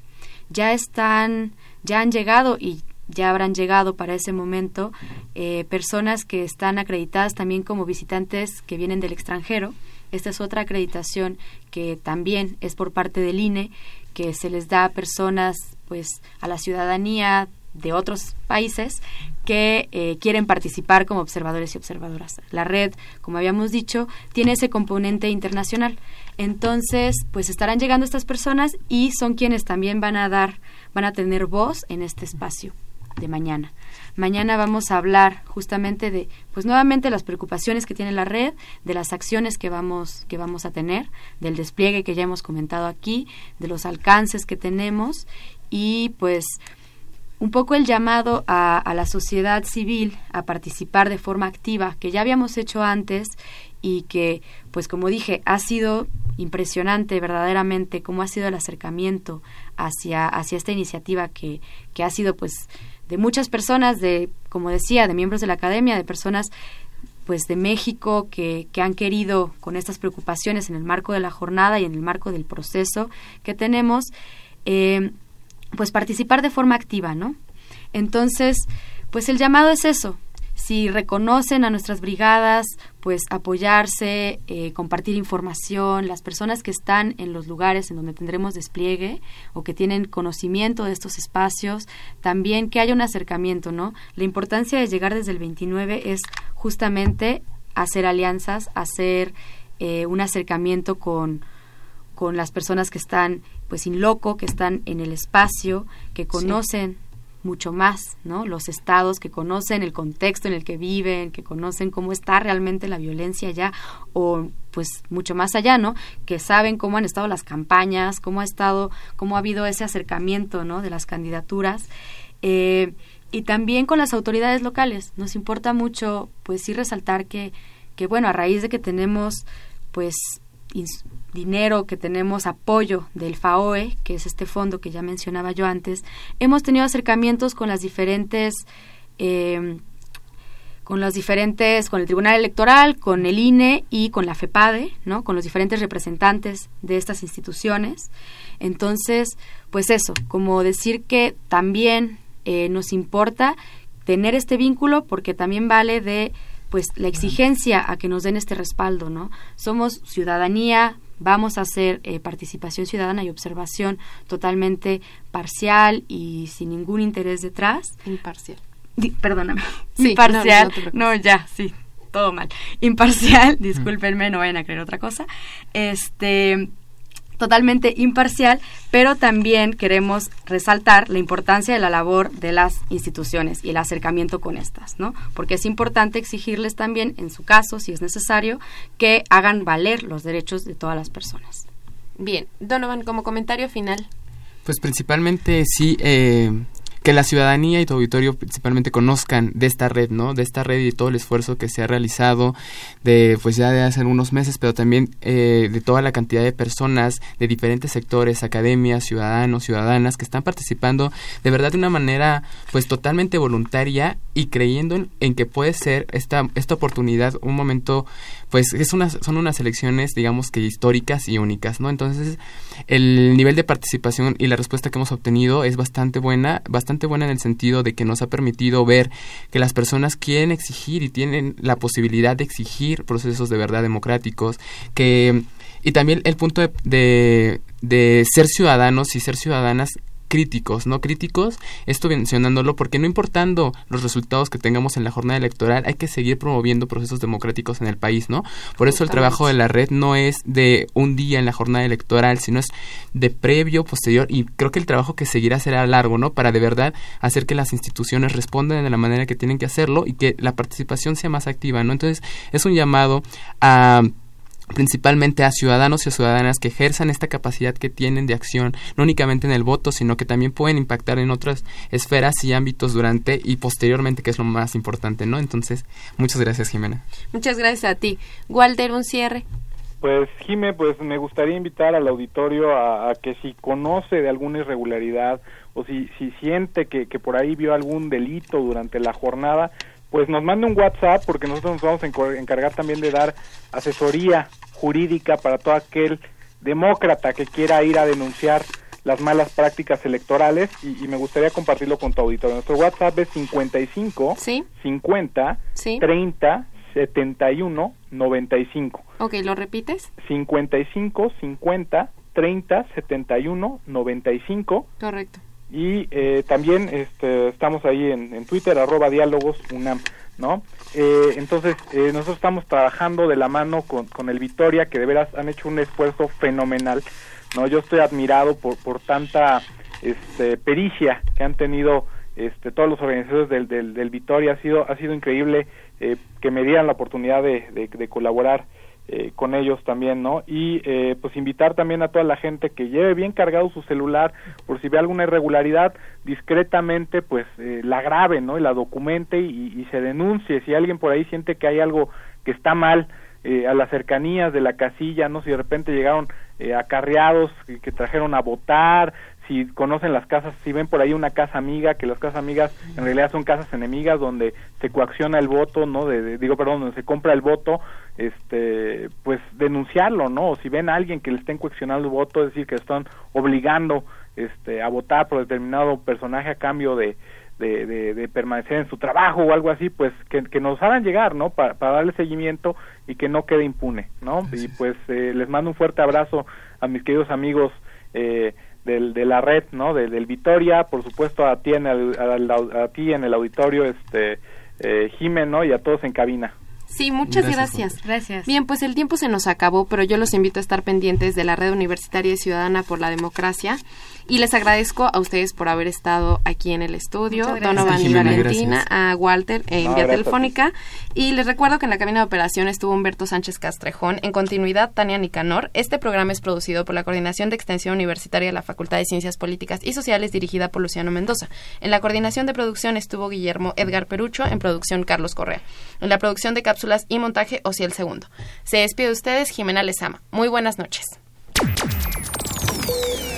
Ya están, ya han llegado y ya habrán llegado para ese momento eh, personas que están acreditadas también como visitantes que vienen del extranjero. Esta es otra acreditación que también es por parte del INE, que se les da a personas, pues, a la ciudadanía de otros países que eh, quieren participar como observadores y observadoras. La red, como habíamos dicho, tiene ese componente internacional. Entonces, pues estarán llegando estas personas y son quienes también van a dar, van a tener voz en este espacio de mañana. Mañana vamos a hablar justamente de, pues nuevamente las preocupaciones que tiene la red, de las acciones que vamos, que vamos a tener, del despliegue que ya hemos comentado aquí, de los alcances que tenemos y pues un poco el llamado a, la sociedad civil a participar de forma activa, que ya habíamos hecho antes y que, pues como dije, ha sido impresionante verdaderamente cómo ha sido el acercamiento hacia, hacia esta iniciativa que, que ha sido pues de muchas personas, de, como decía, de miembros de la academia, de personas pues de México que, que han querido con estas preocupaciones en el marco de la jornada y en el marco del proceso que tenemos, eh, pues participar de forma activa, ¿no? Entonces, pues el llamado es eso. Si reconocen a nuestras brigadas, pues apoyarse, eh, compartir información, las personas que están en los lugares en donde tendremos despliegue o que tienen conocimiento de estos espacios, también que haya un acercamiento, ¿no? La importancia de llegar desde el 29 es justamente hacer alianzas, hacer eh, un acercamiento con, con las personas que están pues in loco, que están en el espacio, que conocen mucho más, ¿no? Los estados que conocen el contexto en el que viven, que conocen cómo está realmente la violencia allá o pues mucho más allá, ¿no? Que saben cómo han estado las campañas, cómo ha estado, cómo ha habido ese acercamiento, ¿no? De las candidaturas eh, y también con las autoridades locales. Nos importa mucho, pues sí resaltar que, que bueno, a raíz de que tenemos, pues dinero, que tenemos apoyo del FAOE, que es este fondo que ya mencionaba yo antes, hemos tenido acercamientos con las diferentes eh, con los diferentes, con el Tribunal Electoral, con el INE y con la FEPADE, ¿no? Con los diferentes representantes de estas instituciones. Entonces, pues eso, como decir que también eh, nos importa tener este vínculo porque también vale de pues la exigencia a que nos den este respaldo, ¿no? Somos ciudadanía, vamos a hacer eh, participación ciudadana y observación totalmente parcial y sin ningún interés detrás. Imparcial. perdóname. Imparcial. no, ya, sí, todo mal. Imparcial, discúlpenme, no vayan a creer otra cosa. Este totalmente imparcial, pero también queremos resaltar la importancia de la labor de las instituciones y el acercamiento con estas, ¿no? Porque es importante exigirles también, en su caso, si es necesario, que hagan valer los derechos de todas las personas. Bien, Donovan, como comentario final. Pues principalmente sí, eh, que la ciudadanía y tu auditorio principalmente conozcan de esta red, ¿no? De esta red y de todo el esfuerzo que se ha realizado de, pues ya de hace algunos meses, pero también eh, de toda la cantidad de personas de diferentes sectores, academias, ciudadanos, ciudadanas que están participando de verdad de una manera, pues totalmente voluntaria y creyendo en, que puede ser esta, esta oportunidad un momento, pues es una, son unas elecciones, digamos que históricas y únicas, ¿no? Entonces, el nivel de participación y la respuesta que hemos obtenido es bastante buena, bastante buena en el sentido de que nos ha permitido ver que las personas quieren exigir y tienen la posibilidad de exigir procesos de verdad democráticos, que y también el punto de, de ser ciudadanos y ser ciudadanas críticos, ¿no? Críticos, esto mencionándolo porque no importando los resultados que tengamos en la jornada electoral, hay que seguir promoviendo procesos democráticos en el país, ¿no? Por eso el trabajo de la red no es de un día en la jornada electoral, sino es de previo, posterior y creo que el trabajo que seguirá será largo, ¿no? Para de verdad hacer que las instituciones respondan de la manera que tienen que hacerlo y que la participación sea más activa, ¿no? Entonces, es un llamado a principalmente a ciudadanos y a ciudadanas que ejerzan esta capacidad que tienen de acción, no únicamente en el voto, sino que también pueden impactar en otras esferas y ámbitos durante y posteriormente, que es lo más importante, ¿no? Entonces, muchas gracias, Jimena. Muchas gracias a ti. Walter, un cierre. Pues, Jimé, pues me gustaría invitar al auditorio a, que si conoce de alguna irregularidad o si, si siente que, que por ahí vio algún delito durante la jornada, pues nos mande un WhatsApp porque nosotros nos vamos a encargar también de dar asesoría jurídica para todo aquel demócrata que quiera ir a denunciar las malas prácticas electorales y, me gustaría compartirlo con tu auditorio. Nuestro WhatsApp es 55 ¿Sí? 50 ¿Sí? 30 71 95. Ok, ¿lo repites? 55 50 30 71 95. Correcto y eh, también este, estamos ahí en, Twitter, arroba diálogos UNAM, ¿no? Eh, entonces, eh, nosotros estamos trabajando de la mano con, con el Vitoria, que de veras han hecho un esfuerzo fenomenal, ¿no? Yo estoy admirado por, por tanta este, pericia que han tenido este, todos los organizadores del, del, del Vitoria, ha sido, ha sido increíble que me dieran la oportunidad de, de colaborar eh, con ellos también, ¿no? Y eh, pues invitar también a toda la gente que lleve bien cargado su celular por si ve alguna irregularidad, discretamente pues eh, la grabe, ¿no? Y la documente y, se denuncie. Si alguien por ahí siente que hay algo que está mal a las cercanías de la casilla, ¿no? Si de repente llegaron acarreados que trajeron a votar, si conocen las casas, si ven por ahí una casa amiga, que las casas amigas en realidad son casas enemigas donde se coacciona el voto, ¿no? De, digo, perdón, donde se compra el voto, este, pues denunciarlo, ¿no? O si ven a alguien que le estén coaccionando el voto, es decir, que están obligando este, a votar por determinado personaje a cambio de, de, de, permanecer en su trabajo o algo así, pues que, que nos hagan llegar, ¿no? Para, para, darle seguimiento y que no quede impune, ¿no? Y pues eh, les mando un fuerte abrazo a mis queridos amigos eh, del, de la red, ¿no? del Vitoria, por supuesto a ti en el, a, ti en el auditorio, este, eh, ¿no? Y a todos en cabina. Sí, muchas gracias. gracias. Bien, pues el tiempo se nos acabó, pero yo los invito a estar pendientes de la Red Universitaria y Ciudadana por la Democracia y les agradezco a ustedes por haber estado aquí en el estudio, Donovan y Valentina, a Walter en vía telefónica. Y les recuerdo que en la cabina de operación estuvo Humberto Sánchez Castrejón. En continuidad, Tania Nicanor. Este programa es producido por la Coordinación de Extensión Universitaria de la Facultad de Ciencias Políticas y Sociales, dirigida por Luciano Mendoza. En la coordinación de producción estuvo Guillermo Edgar Perucho, en producción Carlos Correa. En la producción de cápsulas y montaje, Ociel Segundo. Se despide de ustedes, Jimena Lezama. Muy buenas noches.